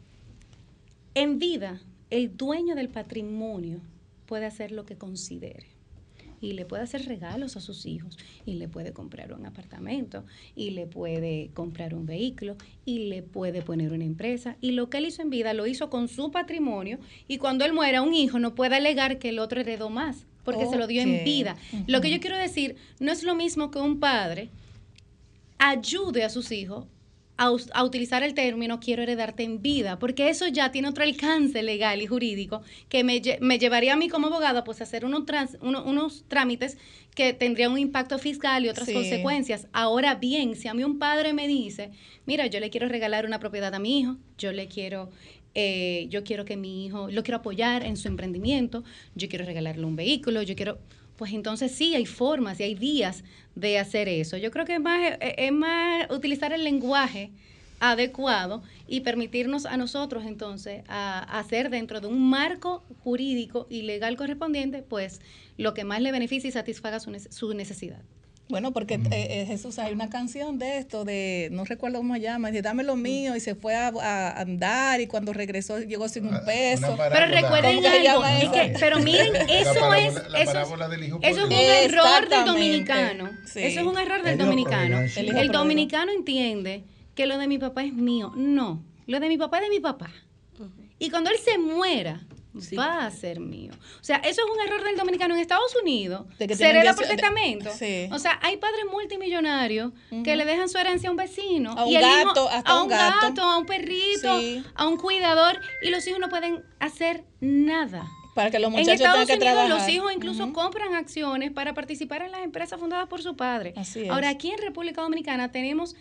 en vida, el dueño del patrimonio puede hacer lo que considere. Y le puede hacer regalos a sus hijos, y le puede comprar un apartamento, y le puede comprar un vehículo, y le puede poner una empresa. Y lo que él hizo en vida lo hizo con su patrimonio, y cuando él muera, un hijo no puede alegar que el otro heredó más, porque se lo dio en vida. Lo que yo quiero decir, no es lo mismo que un padre ayude a sus hijos a, a utilizar el término quiero heredarte en vida, porque eso ya tiene otro alcance legal y jurídico que me, me llevaría a mí como abogada pues a hacer unos, trans- uno- unos trámites que tendrían un impacto fiscal y otras Sí. consecuencias. Ahora bien, si a mí un padre me dice, mira, yo le quiero regalar una propiedad a mi hijo, yo le quiero... eh, yo quiero que mi hijo, lo quiero apoyar en su emprendimiento, yo quiero regalarle un vehículo, yo quiero, pues entonces sí, hay formas y hay días de hacer eso. Yo creo que es más, eh, es más utilizar el lenguaje adecuado y permitirnos a nosotros entonces a, hacer dentro de un marco jurídico y legal correspondiente, pues lo que más le beneficie y satisfaga su, su necesidad. Bueno, porque eh, eh, Jesús, hay una canción de esto, de, no recuerdo cómo se llama, dice, dame lo mío, y se fue a, a andar, y cuando regresó llegó sin un peso. Pero recuerden ¿Cómo que se algo, es eso? que- pero miren, eso parábola- es, eso, parábola del hijo eso es un error del dominicano. Sí. Eso es un error del dominicano. El, dominicano entiende que lo de mi papá es mío. No, lo de mi papá es de mi papá. Y cuando él se muera, va a ser mío. O sea, eso es un error del dominicano en Estados Unidos. De que se hereda por testamento. Sí. O sea, hay padres multimillonarios que le dejan su herencia a un vecino. A un y el hijo- gato, hasta a un gato. gato, a un perrito, Sí. a un cuidador. Y los hijos no pueden hacer nada. Para que los En muchachos Estados tengan que Unidos trabajar. los hijos incluso compran acciones para participar en las empresas fundadas por su padre. Así es. Ahora, aquí en República Dominicana tenemos,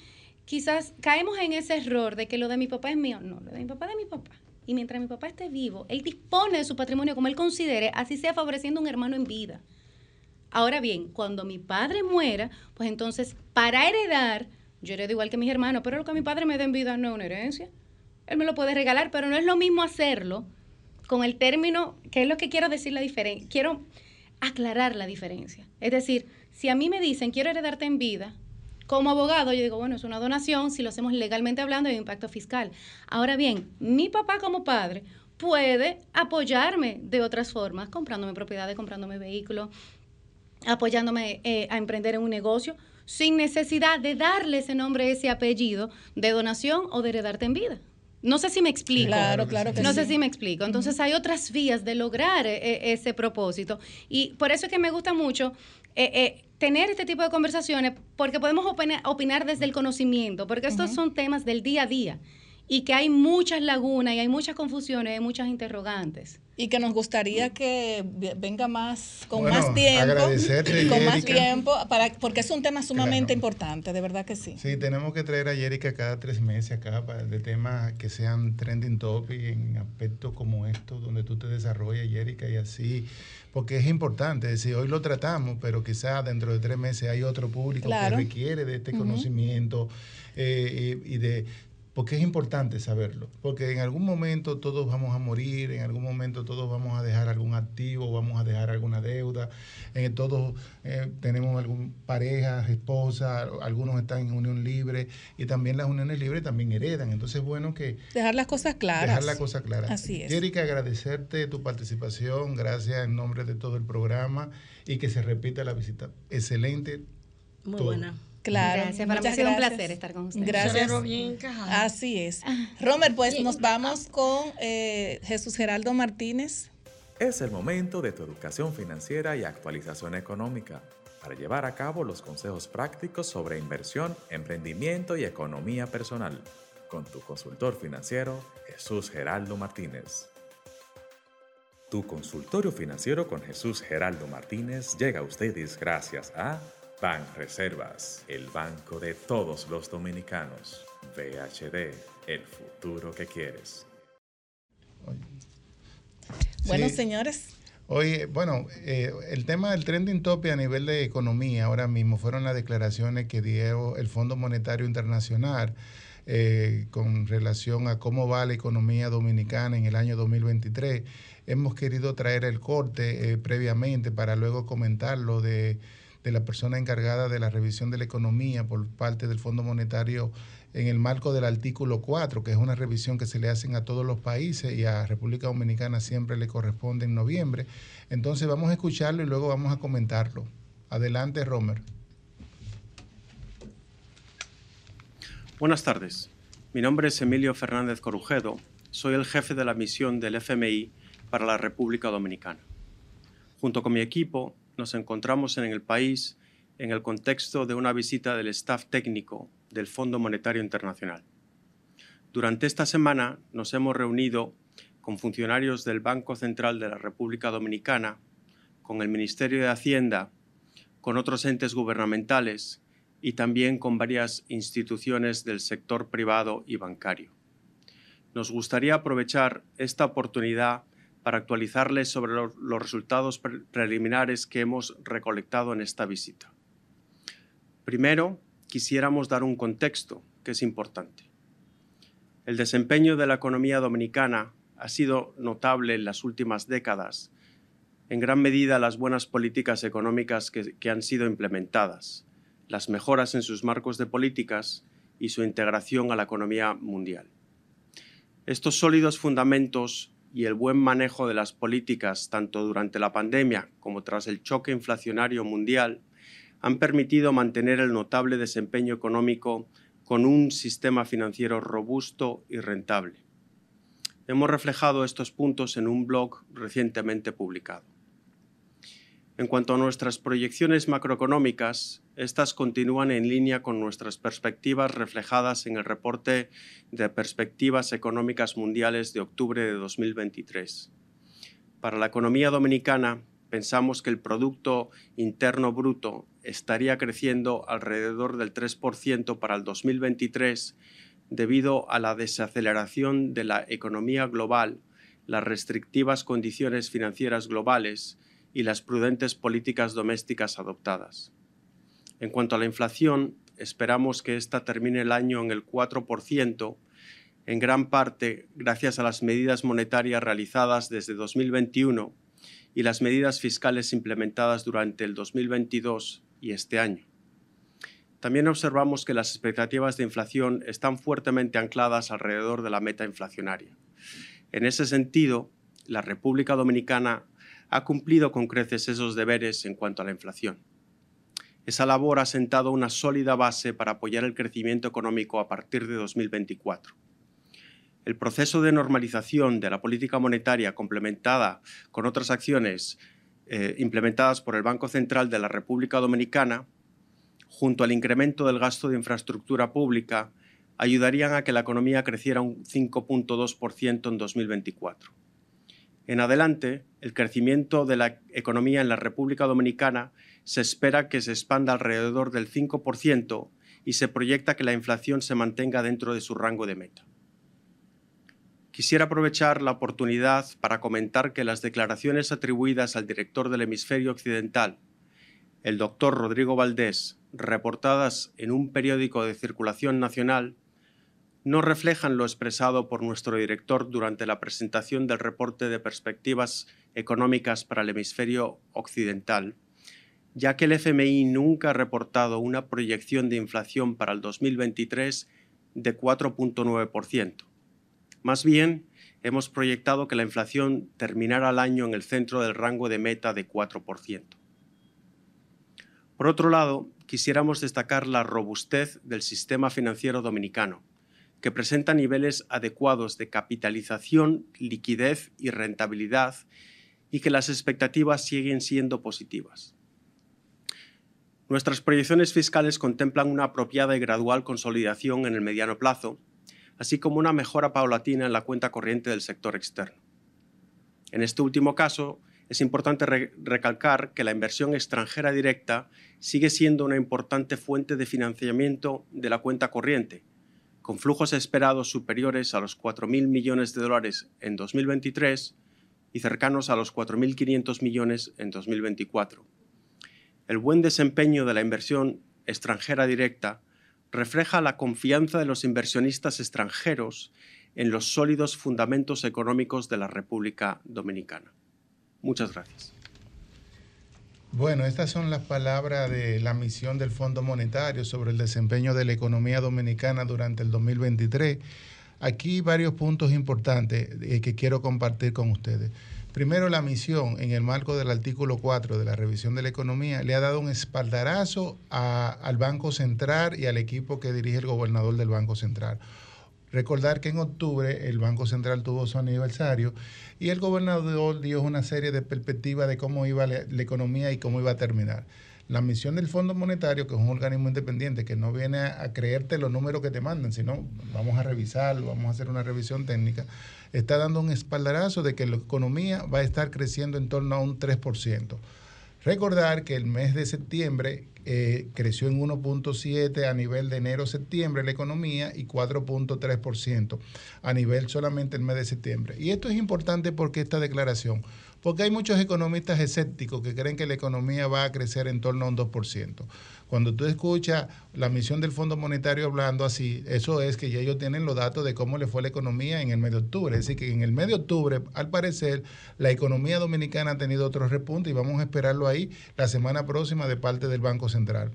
quizás caemos en ese error de que lo de mi papá es mío. No, lo de mi papá es de mi papá. Y mientras mi papá esté vivo, él dispone de su patrimonio como él considere, así sea favoreciendo a un hermano en vida. Ahora bien, cuando mi padre muera, pues entonces, para heredar, yo heredo igual que mis hermanos, pero lo que mi padre me dé en vida no es una herencia. Él me lo puede regalar, pero no es lo mismo hacerlo con el término, que es lo que quiero decir la diferencia. Quiero aclarar la diferencia. Es decir, si a mí me dicen quiero heredarte en vida, como abogado yo digo, bueno, es una donación, si lo hacemos legalmente hablando de impacto fiscal. Ahora bien, mi papá como padre puede apoyarme de otras formas, comprándome propiedades, comprándome vehículos, apoyándome eh, a emprender en un negocio, sin necesidad de darle ese nombre, ese apellido de donación o de heredarte en vida. No sé si me explico. Claro, claro que No sí. sé si me explico. Entonces hay otras vías de lograr eh, ese propósito. Y por eso es que me gusta mucho eh, eh, tener este tipo de conversaciones, porque podemos opina- opinar desde el conocimiento, porque estos son temas del día a día y que hay muchas lagunas y hay muchas confusiones, hay muchas interrogantes. Y que nos gustaría que ve- venga más, con Bueno, más tiempo, agradecerte, (clears throat) con más tiempo, para, porque es un tema sumamente importante, de verdad que sí. Sí, tenemos que traer a Jerica cada tres meses acá para de temas que sean trending topic en aspectos como estos, donde tú te desarrollas, Jerica, y así, porque es importante, es decir, hoy lo tratamos, pero quizás dentro de tres meses hay otro público Claro. que requiere de este conocimiento eh, y, y de... Porque es importante saberlo, porque en algún momento todos vamos a morir, en algún momento todos vamos a dejar algún activo, vamos a dejar alguna deuda, eh, todos eh, tenemos algún pareja, esposa, algunos están en unión libre y también las uniones libres también heredan. Entonces es bueno que Dejar las cosas claras. dejar la cosa clara. Así es. Jerica, agradecerte tu participación, gracias en nombre de todo el programa y que se repita la visita. Excelente. Muy todo. buena. Claro. Gracias, para mí ha sido un placer estar con ustedes. Gracias. Bien. Así es. Romer, pues nos vamos con eh, Jesús Geraldo Martínez. Es el momento de tu educación financiera y actualización económica para llevar a cabo los consejos prácticos sobre inversión, emprendimiento y economía personal con tu consultor financiero Jesús Geraldo Martínez. Tu consultorio financiero con Jesús Geraldo Martínez llega a ustedes gracias a Ban Reservas, el banco de todos los dominicanos. VHD, el futuro que quieres. Bueno, Sí. señores. Oye, bueno, eh, el tema del trending topic a nivel de economía ahora mismo fueron las declaraciones que dio el Fondo Monetario Internacional eh, con relación a cómo va la economía dominicana en el año 2023. Hemos querido traer el corte eh, previamente para luego comentarlo de, de la persona encargada de la revisión de la economía por parte del Fondo Monetario en el marco del artículo 4, que es una revisión que se le hacen a todos los países y a República Dominicana siempre le corresponde en noviembre. Entonces vamos a escucharlo y luego vamos a comentarlo. Adelante, Romer. Buenas tardes. Mi nombre es Emilio Fernández Corujedo. Soy el jefe de la misión del FMI para la República Dominicana. Junto con mi equipo nos encontramos en el país en el contexto de una visita del staff técnico del Fondo Monetario Internacional. Durante esta semana nos hemos reunido con funcionarios del Banco Central de la República Dominicana, con el Ministerio de Hacienda, con otros entes gubernamentales y también con varias instituciones del sector privado y bancario. Nos gustaría aprovechar esta oportunidad para actualizarles sobre lo- los resultados pre- preliminares que hemos recolectado en esta visita. Primero, quisiéramos dar un contexto que es importante. El desempeño de la economía dominicana ha sido notable en las últimas décadas, en gran medida las buenas políticas económicas que han sido implementadas, las mejoras en sus marcos de políticas y su integración a la economía mundial. Estos sólidos fundamentos y el buen manejo de las políticas, tanto durante la pandemia como tras el choque inflacionario mundial, han permitido mantener el notable desempeño económico con un sistema financiero robusto y rentable. Hemos reflejado estos puntos en un blog recientemente publicado. En cuanto a nuestras proyecciones macroeconómicas, estas continúan en línea con nuestras perspectivas reflejadas en el reporte de perspectivas económicas mundiales de octubre de 2023. Para la economía dominicana, pensamos que el Producto Interno Bruto estaría creciendo alrededor del 3% para el 2023, debido a la desaceleración de la economía global, las restrictivas condiciones financieras globales y las prudentes políticas domésticas adoptadas. En cuanto a la inflación, esperamos que ésta termine el año en el 4%, en gran parte gracias a las medidas monetarias realizadas desde 2021 y las medidas fiscales implementadas durante el 2022 y este año. También observamos que las expectativas de inflación están fuertemente ancladas alrededor de la meta inflacionaria. En ese sentido, la República Dominicana ha cumplido con creces esos deberes en cuanto a la inflación. Esa labor ha sentado una sólida base para apoyar el crecimiento económico a partir de 2024. El proceso de normalización de la política monetaria complementada con otras acciones eh, implementadas por el Banco Central de la República Dominicana, junto al incremento del gasto de infraestructura pública, ayudarían a que la economía creciera un 5.2% en 2024. En adelante, el crecimiento de la economía en la República Dominicana se espera que se expanda alrededor del 5% y se proyecta que la inflación se mantenga dentro de su rango de meta. Quisiera aprovechar la oportunidad para comentar que las declaraciones atribuidas al director del hemisferio occidental, el doctor Rodrigo Valdés, reportadas en un periódico de circulación nacional, no reflejan lo expresado por nuestro director durante la presentación del reporte de perspectivas económicas para el hemisferio occidental, ya que el FMI nunca ha reportado una proyección de inflación para el 2023 de 4.9%. Más bien, hemos proyectado que la inflación terminara el año en el centro del rango de meta de 4%. Por otro lado, quisiéramos destacar la robustez del sistema financiero dominicano, que presenta niveles adecuados de capitalización, liquidez y rentabilidad y que las expectativas siguen siendo positivas. Nuestras proyecciones fiscales contemplan una apropiada y gradual consolidación en el mediano plazo, así como una mejora paulatina en la cuenta corriente del sector externo. En este último caso, es importante recalcar que la inversión extranjera directa sigue siendo una importante fuente de financiamiento de la cuenta corriente, con flujos esperados superiores a los 4.000 millones de dólares en 2023 y cercanos a los 4.500 millones en 2024. El buen desempeño de la inversión extranjera directa refleja la confianza de los inversionistas extranjeros en los sólidos fundamentos económicos de la República Dominicana. Muchas gracias. Bueno, estas son las palabras de la misión del Fondo Monetario sobre el desempeño de la economía dominicana durante el 2023. Aquí varios puntos importantes eh, que quiero compartir con ustedes. Primero, la misión, en el marco del artículo 4 de la revisión de la economía, le ha dado un espaldarazo al Banco Central y al equipo que dirige el gobernador del Banco Central. Recordar que en octubre el Banco Central tuvo su aniversario y el gobernador dio una serie de perspectivas de cómo iba la, economía y cómo iba a terminar. La misión del Fondo Monetario, que es un organismo independiente que no viene a, creerte los números que te mandan, sino vamos a revisarlo, vamos a hacer una revisión técnica, está dando un espaldarazo de que la economía va a estar creciendo en torno a un 3%. Recordar que el mes de septiembre eh, creció en 1.7 a nivel de enero-septiembre la economía y 4.3% a nivel solamente el mes de septiembre. Y esto es importante porque esta declaración, porque hay muchos economistas escépticos que creen que la economía va a crecer en torno a un 2%. Cuando tú escuchas la misión del Fondo Monetario hablando así, eso es que ya ellos tienen los datos de cómo le fue la economía en el mes de octubre. Es decir, que en el mes de octubre, al parecer, la economía dominicana ha tenido otro repunte y vamos a esperarlo ahí la semana próxima de parte del Banco Central.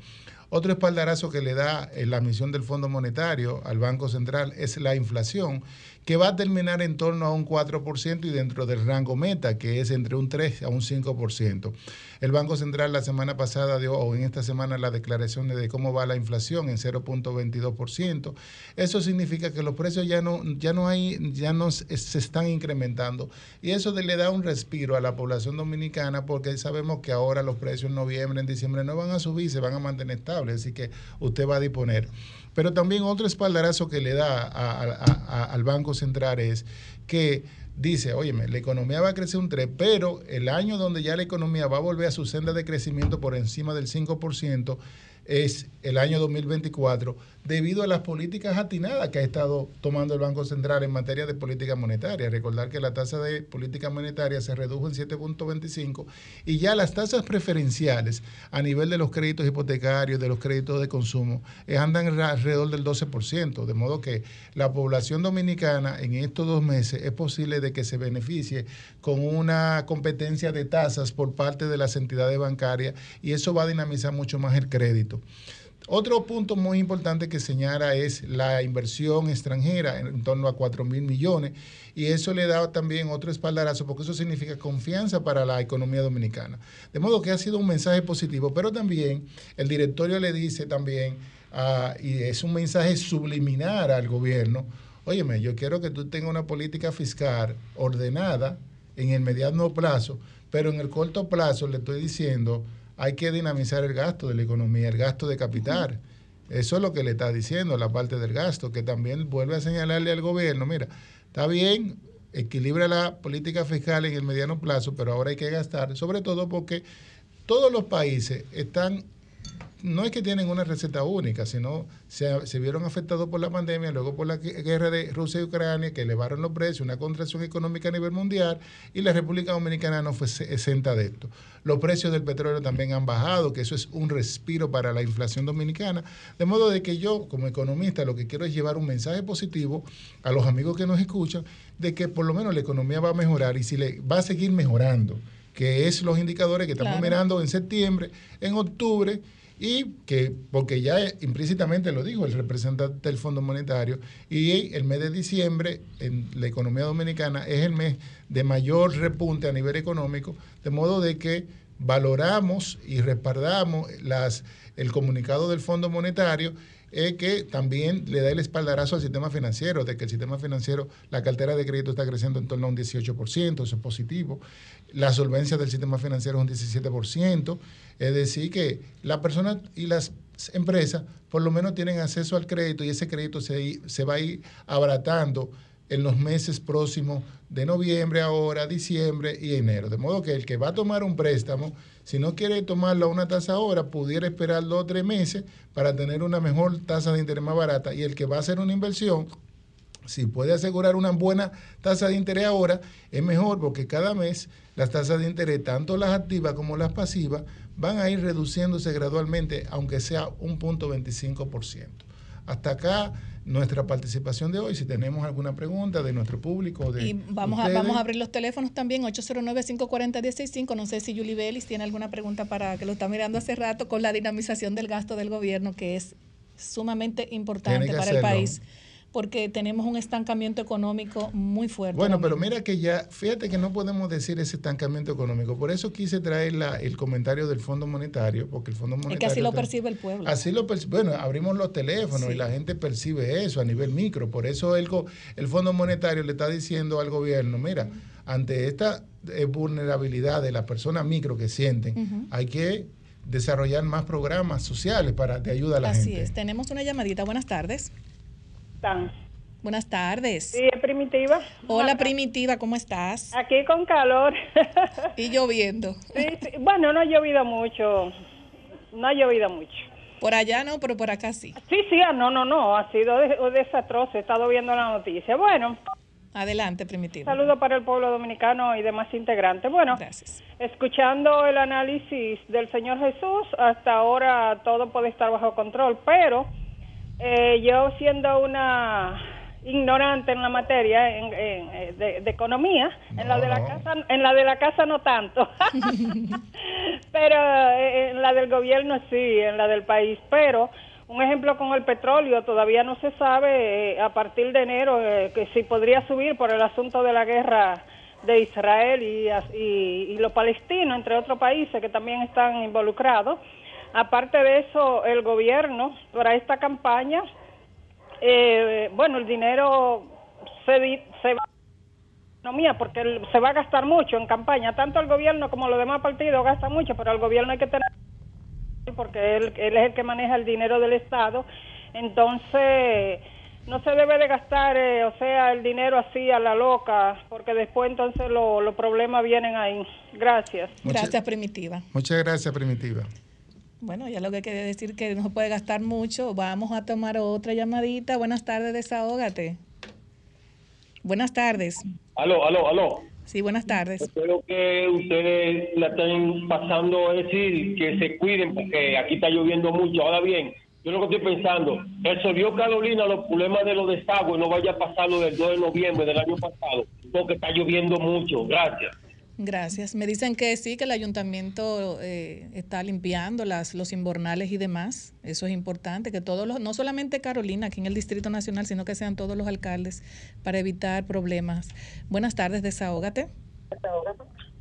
Otro espaldarazo que le da eh, la misión del Fondo Monetario al Banco Central es la inflación que va a terminar en torno a un 4% y dentro del rango meta, que es entre un 3 a un 5%. El Banco Central la semana pasada dio, o en esta semana, la declaración de cómo va la inflación en 0.22%. Eso significa que los precios ya no, ya no hay, ya no se están incrementando. Y eso le da un respiro a la población dominicana porque sabemos que ahora los precios en noviembre, en diciembre no van a subir, se van a mantener estables, así que usted va a disponer. Pero también otro espaldarazo que le da al Banco Central es que dice, óyeme, la economía va a crecer un 3, pero el año donde ya la economía va a volver a su senda de crecimiento por encima del 5% es el año 2024, debido a las políticas atinadas que ha estado tomando el Banco Central en materia de política monetaria. Recordar que la tasa de política monetaria se redujo en 7.25 y ya las tasas preferenciales a nivel de los créditos hipotecarios, de los créditos de consumo, eh, andan alrededor del 12%, de modo que la población dominicana en estos dos meses es posible de que se beneficie con una competencia de tasas por parte de las entidades bancarias y eso va a dinamizar mucho más el crédito. Otro punto muy importante que señala es la inversión extranjera en torno a 4 mil millones y eso le da también otro espaldarazo porque eso significa confianza para la economía dominicana. De modo que ha sido un mensaje positivo, pero también el directorio le dice también, uh, y es un mensaje subliminar al gobierno, óyeme, yo quiero que tú tengas una política fiscal ordenada en el mediano plazo, pero en el corto plazo le estoy diciendo hay que dinamizar el gasto de la economía, el gasto de capital. Eso es lo que le está diciendo, la parte del gasto, que también vuelve a señalarle al gobierno, mira, está bien, equilibra la política fiscal en el mediano plazo, pero ahora hay que gastar, sobre todo porque todos los países están no es que tienen una receta única, sino se, se, vieron afectados por la pandemia, luego por la guerra de Rusia y Ucrania, que elevaron los precios, una contracción económica a nivel mundial, y la República Dominicana no fue exenta de esto. Los precios del petróleo también han bajado, que eso es un respiro para la inflación dominicana. De modo de que yo, como economista, lo que quiero es llevar un mensaje positivo a los amigos que nos escuchan, de que por lo menos la economía va a mejorar y si le va a seguir mejorando, que es los indicadores que estamos mirando en septiembre, en octubre, y que, porque ya implícitamente lo dijo el representante del Fondo Monetario, y el mes de diciembre en la economía dominicana es el mes de mayor repunte a nivel económico, de modo de que valoramos y respaldamos las, el comunicado del Fondo Monetario es que también le da el espaldarazo al sistema financiero, de que el sistema financiero, la cartera de crédito está creciendo en torno a un 18%, eso es positivo. La solvencia del sistema financiero es un 17%, es decir, que las personas y las empresas por lo menos tienen acceso al crédito y ese crédito se, se va a ir abaratando en los meses próximos de noviembre ahora, diciembre y enero. De modo que el que va a tomar un préstamo, si no quiere tomarlo a una tasa ahora, pudiera esperar dos o tres meses para tener una mejor tasa de interés más barata. Y el que va a hacer una inversión, si puede asegurar una buena tasa de interés ahora, es mejor porque cada mes las tasas de interés, tanto las activas como las pasivas, van a ir reduciéndose gradualmente, aunque sea un punto 25%. Hasta acá nuestra participación de hoy. Si tenemos alguna pregunta de nuestro público. De y vamos a, vamos a abrir los teléfonos también, 809-540-165. No sé si Julie Bellis tiene alguna pregunta para que lo está mirando hace rato con la dinamización del gasto del gobierno, que es sumamente importante para el país porque tenemos un estancamiento económico muy fuerte. Bueno, pero mira que ya, fíjate que no podemos decir ese estancamiento económico. Por eso quise traer la, el comentario del Fondo Monetario, porque el Fondo Monetario... Es que así lo percibe el pueblo. Así lo Bueno, abrimos los teléfonos y la gente percibe eso a nivel micro. Por eso el, el Fondo Monetario le está diciendo al gobierno, mira, ante esta eh, vulnerabilidad de las personas micro que sienten, hay que desarrollar más programas sociales para de ayuda a la gente. Así es. Tenemos una llamadita. Buenas tardes. Buenas tardes. Sí, Primitiva. Hola, Primitiva, ¿cómo estás? Aquí con calor. (laughs) y lloviendo. Sí, sí, Bueno, no ha llovido mucho. No ha llovido mucho. Por allá no, pero por acá sí. Sí, sí, ah, no, no, no. Ha sido desastroso. He estado viendo la noticia. Bueno. Adelante, Primitiva. Saludo para el pueblo dominicano y demás integrantes. Bueno, Gracias. escuchando el análisis del Señor Jesús, hasta ahora todo puede estar bajo control, pero eh, yo siendo una ignorante en la materia en, eh, de, economía, en la de la casa, en la de la casa no tanto, (laughs) pero eh, en la del gobierno sí, en la del país, pero un ejemplo con el petróleo, todavía no se sabe a partir de enero que si podría subir por el asunto de la guerra de Israel y, y, y los palestinos, entre otros países que también están involucrados. Aparte de eso, el gobierno para esta campaña, eh, bueno, el dinero se, se va economía porque se va a gastar mucho en campaña. Tanto el gobierno como los demás partidos gastan mucho, pero el gobierno hay que tener porque él, él es el que maneja el dinero del Estado. Entonces, no se debe de gastar, eh, o sea, el dinero así a la loca, porque después entonces los problemas vienen ahí. Gracias. gracias, Primitiva. Muchas gracias, Primitiva. Bueno, ya lo que quiere decir que no puede gastar mucho. Vamos a tomar otra llamadita. Buenas tardes, desahógate. Buenas tardes. Aló, aló, aló. Sí, buenas tardes. Espero que ustedes la estén pasando, es decir, que se cuiden porque aquí está lloviendo mucho. Ahora bien, yo lo que estoy pensando, resolvió Carolina los problemas de los desagües, no vaya a pasar lo del 2 de noviembre del año pasado, porque está lloviendo mucho. Gracias. Gracias. Me dicen que sí, que el ayuntamiento eh, está limpiando las, los inbornales y demás. Eso es importante, que todos los, no solamente Carolina, aquí en el Distrito Nacional, sino que sean todos los alcaldes para evitar problemas. Buenas tardes, desahógate.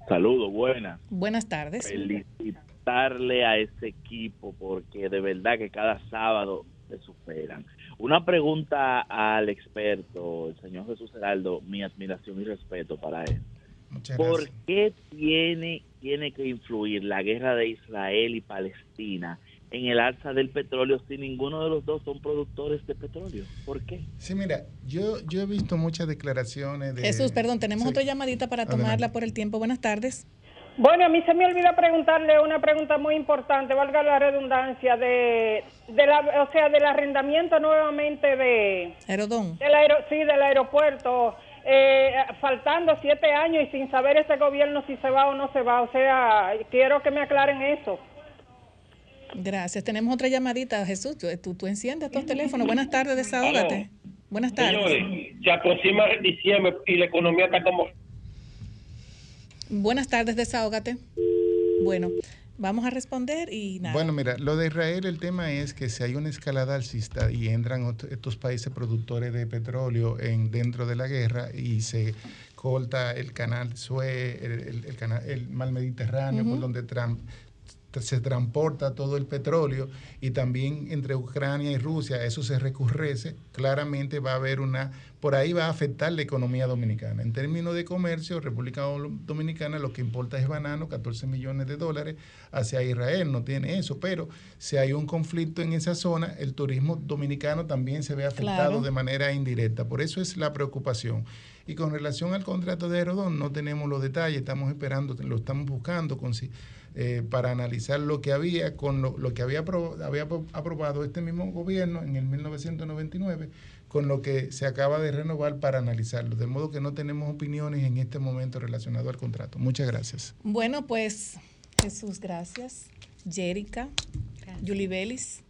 Saludos, buenas. Buenas tardes. Felicitarle a ese equipo porque de verdad que cada sábado se superan. Una pregunta al experto, el señor Jesús Heraldo, mi admiración y respeto para él. ¿Por qué tiene, tiene que influir la guerra de Israel y Palestina en el alza del petróleo si ninguno de los dos son productores de petróleo? ¿Por qué? Sí, mira, yo, yo he visto muchas declaraciones de... Jesús, perdón, tenemos otra llamadita para tomarla por el tiempo. Buenas tardes. Bueno, a mí se me olvida preguntarle una pregunta muy importante, valga la redundancia, de, de la, o sea, del arrendamiento nuevamente de... Aerodón. Del aero, sí, del aeropuerto eh, faltando siete años y sin saber este gobierno si se va o no se va. O sea, quiero que me aclaren eso. Gracias. Tenemos otra llamadita, Jesús. Tú, tú, enciendes estos teléfonos. Buenas tardes, desahógate. Buenas tardes. Señores, se aproxima diciembre y la economía está como... Buenas tardes, desahógate. Bueno, Vamos a responder y nada. Bueno, mira, lo de Israel, el tema es que si hay una escalada alcista y entran estos países productores de petróleo en, dentro de la guerra y se corta el canal Suez, el, el, canal, el mar Mediterráneo, por donde Trump se transporta todo el petróleo y también entre Ucrania y Rusia eso se recurrece, claramente va a haber una, por ahí va a afectar la economía dominicana. En términos de comercio, República Dominicana lo que importa es banano, 14 millones de dólares hacia Israel, no tiene eso, pero si hay un conflicto en esa zona, el turismo dominicano también se ve afectado de manera indirecta. Por eso es la preocupación. Y con relación al contrato de Aerodón, no tenemos los detalles, estamos esperando, lo estamos buscando con eh, para analizar lo que había con lo, lo que había, había aprobado este mismo gobierno en el 1999 con lo que se acaba de renovar para analizarlo. De modo que no tenemos opiniones en este momento relacionado al contrato. Muchas gracias. Bueno, pues Jesús, gracias. Jerica, Julie Belis,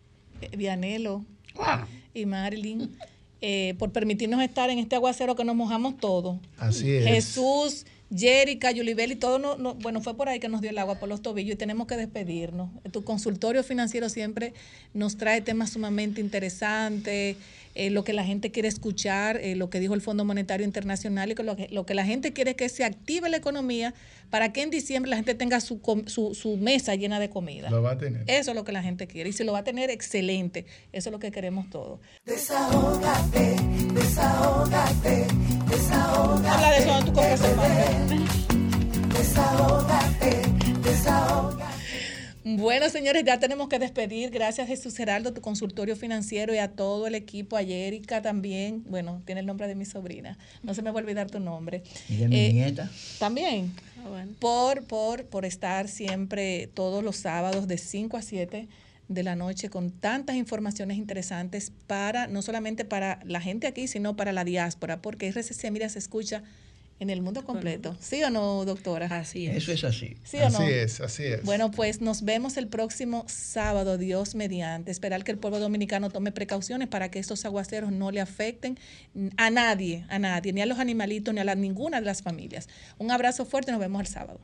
eh, Vianelo y Marilyn, eh, por permitirnos estar en este aguacero que nos mojamos todos. Así es. Jesús. Jerica, Yulibel y todo, no, bueno, fue por ahí que nos dio el agua por los tobillos y tenemos que despedirnos. Tu consultorio financiero siempre nos trae temas sumamente interesantes, eh, lo que la gente quiere escuchar, eh, lo que dijo el Fondo Monetario Internacional y que lo, que lo que la gente quiere es que se active la economía para que en diciembre la gente tenga su, su, su mesa llena de comida. Lo va a tener. Eso es lo que la gente quiere y si lo va a tener, excelente. Eso es lo que queremos todos. Desahógate, desahógate, desahógate. Habla de eso tú compras el. Desahógate, desahógate. Bueno, señores, ya tenemos que despedir. Gracias, Jesús Geraldo, tu consultorio financiero y a todo el equipo, a Erika también. Bueno, tiene el nombre de mi sobrina. No se me va a olvidar tu nombre. Y de mi Eh, nieta. También. Por, por, por estar siempre todos los sábados de 5 a 7 de la noche con tantas informaciones interesantes para, no solamente para la gente aquí, sino para la diáspora, porque RCC, mira, se escucha en el mundo completo. ¿Sí o no, doctora? Así Eso es así. ¿Sí o no? Así es, así es. Bueno, pues nos vemos el próximo sábado, Dios mediante. Esperar que el pueblo dominicano tome precauciones para que estos aguaceros no le afecten a nadie, a nadie, ni a los animalitos, ni a la- ninguna de las familias. Un abrazo fuerte, nos vemos el sábado.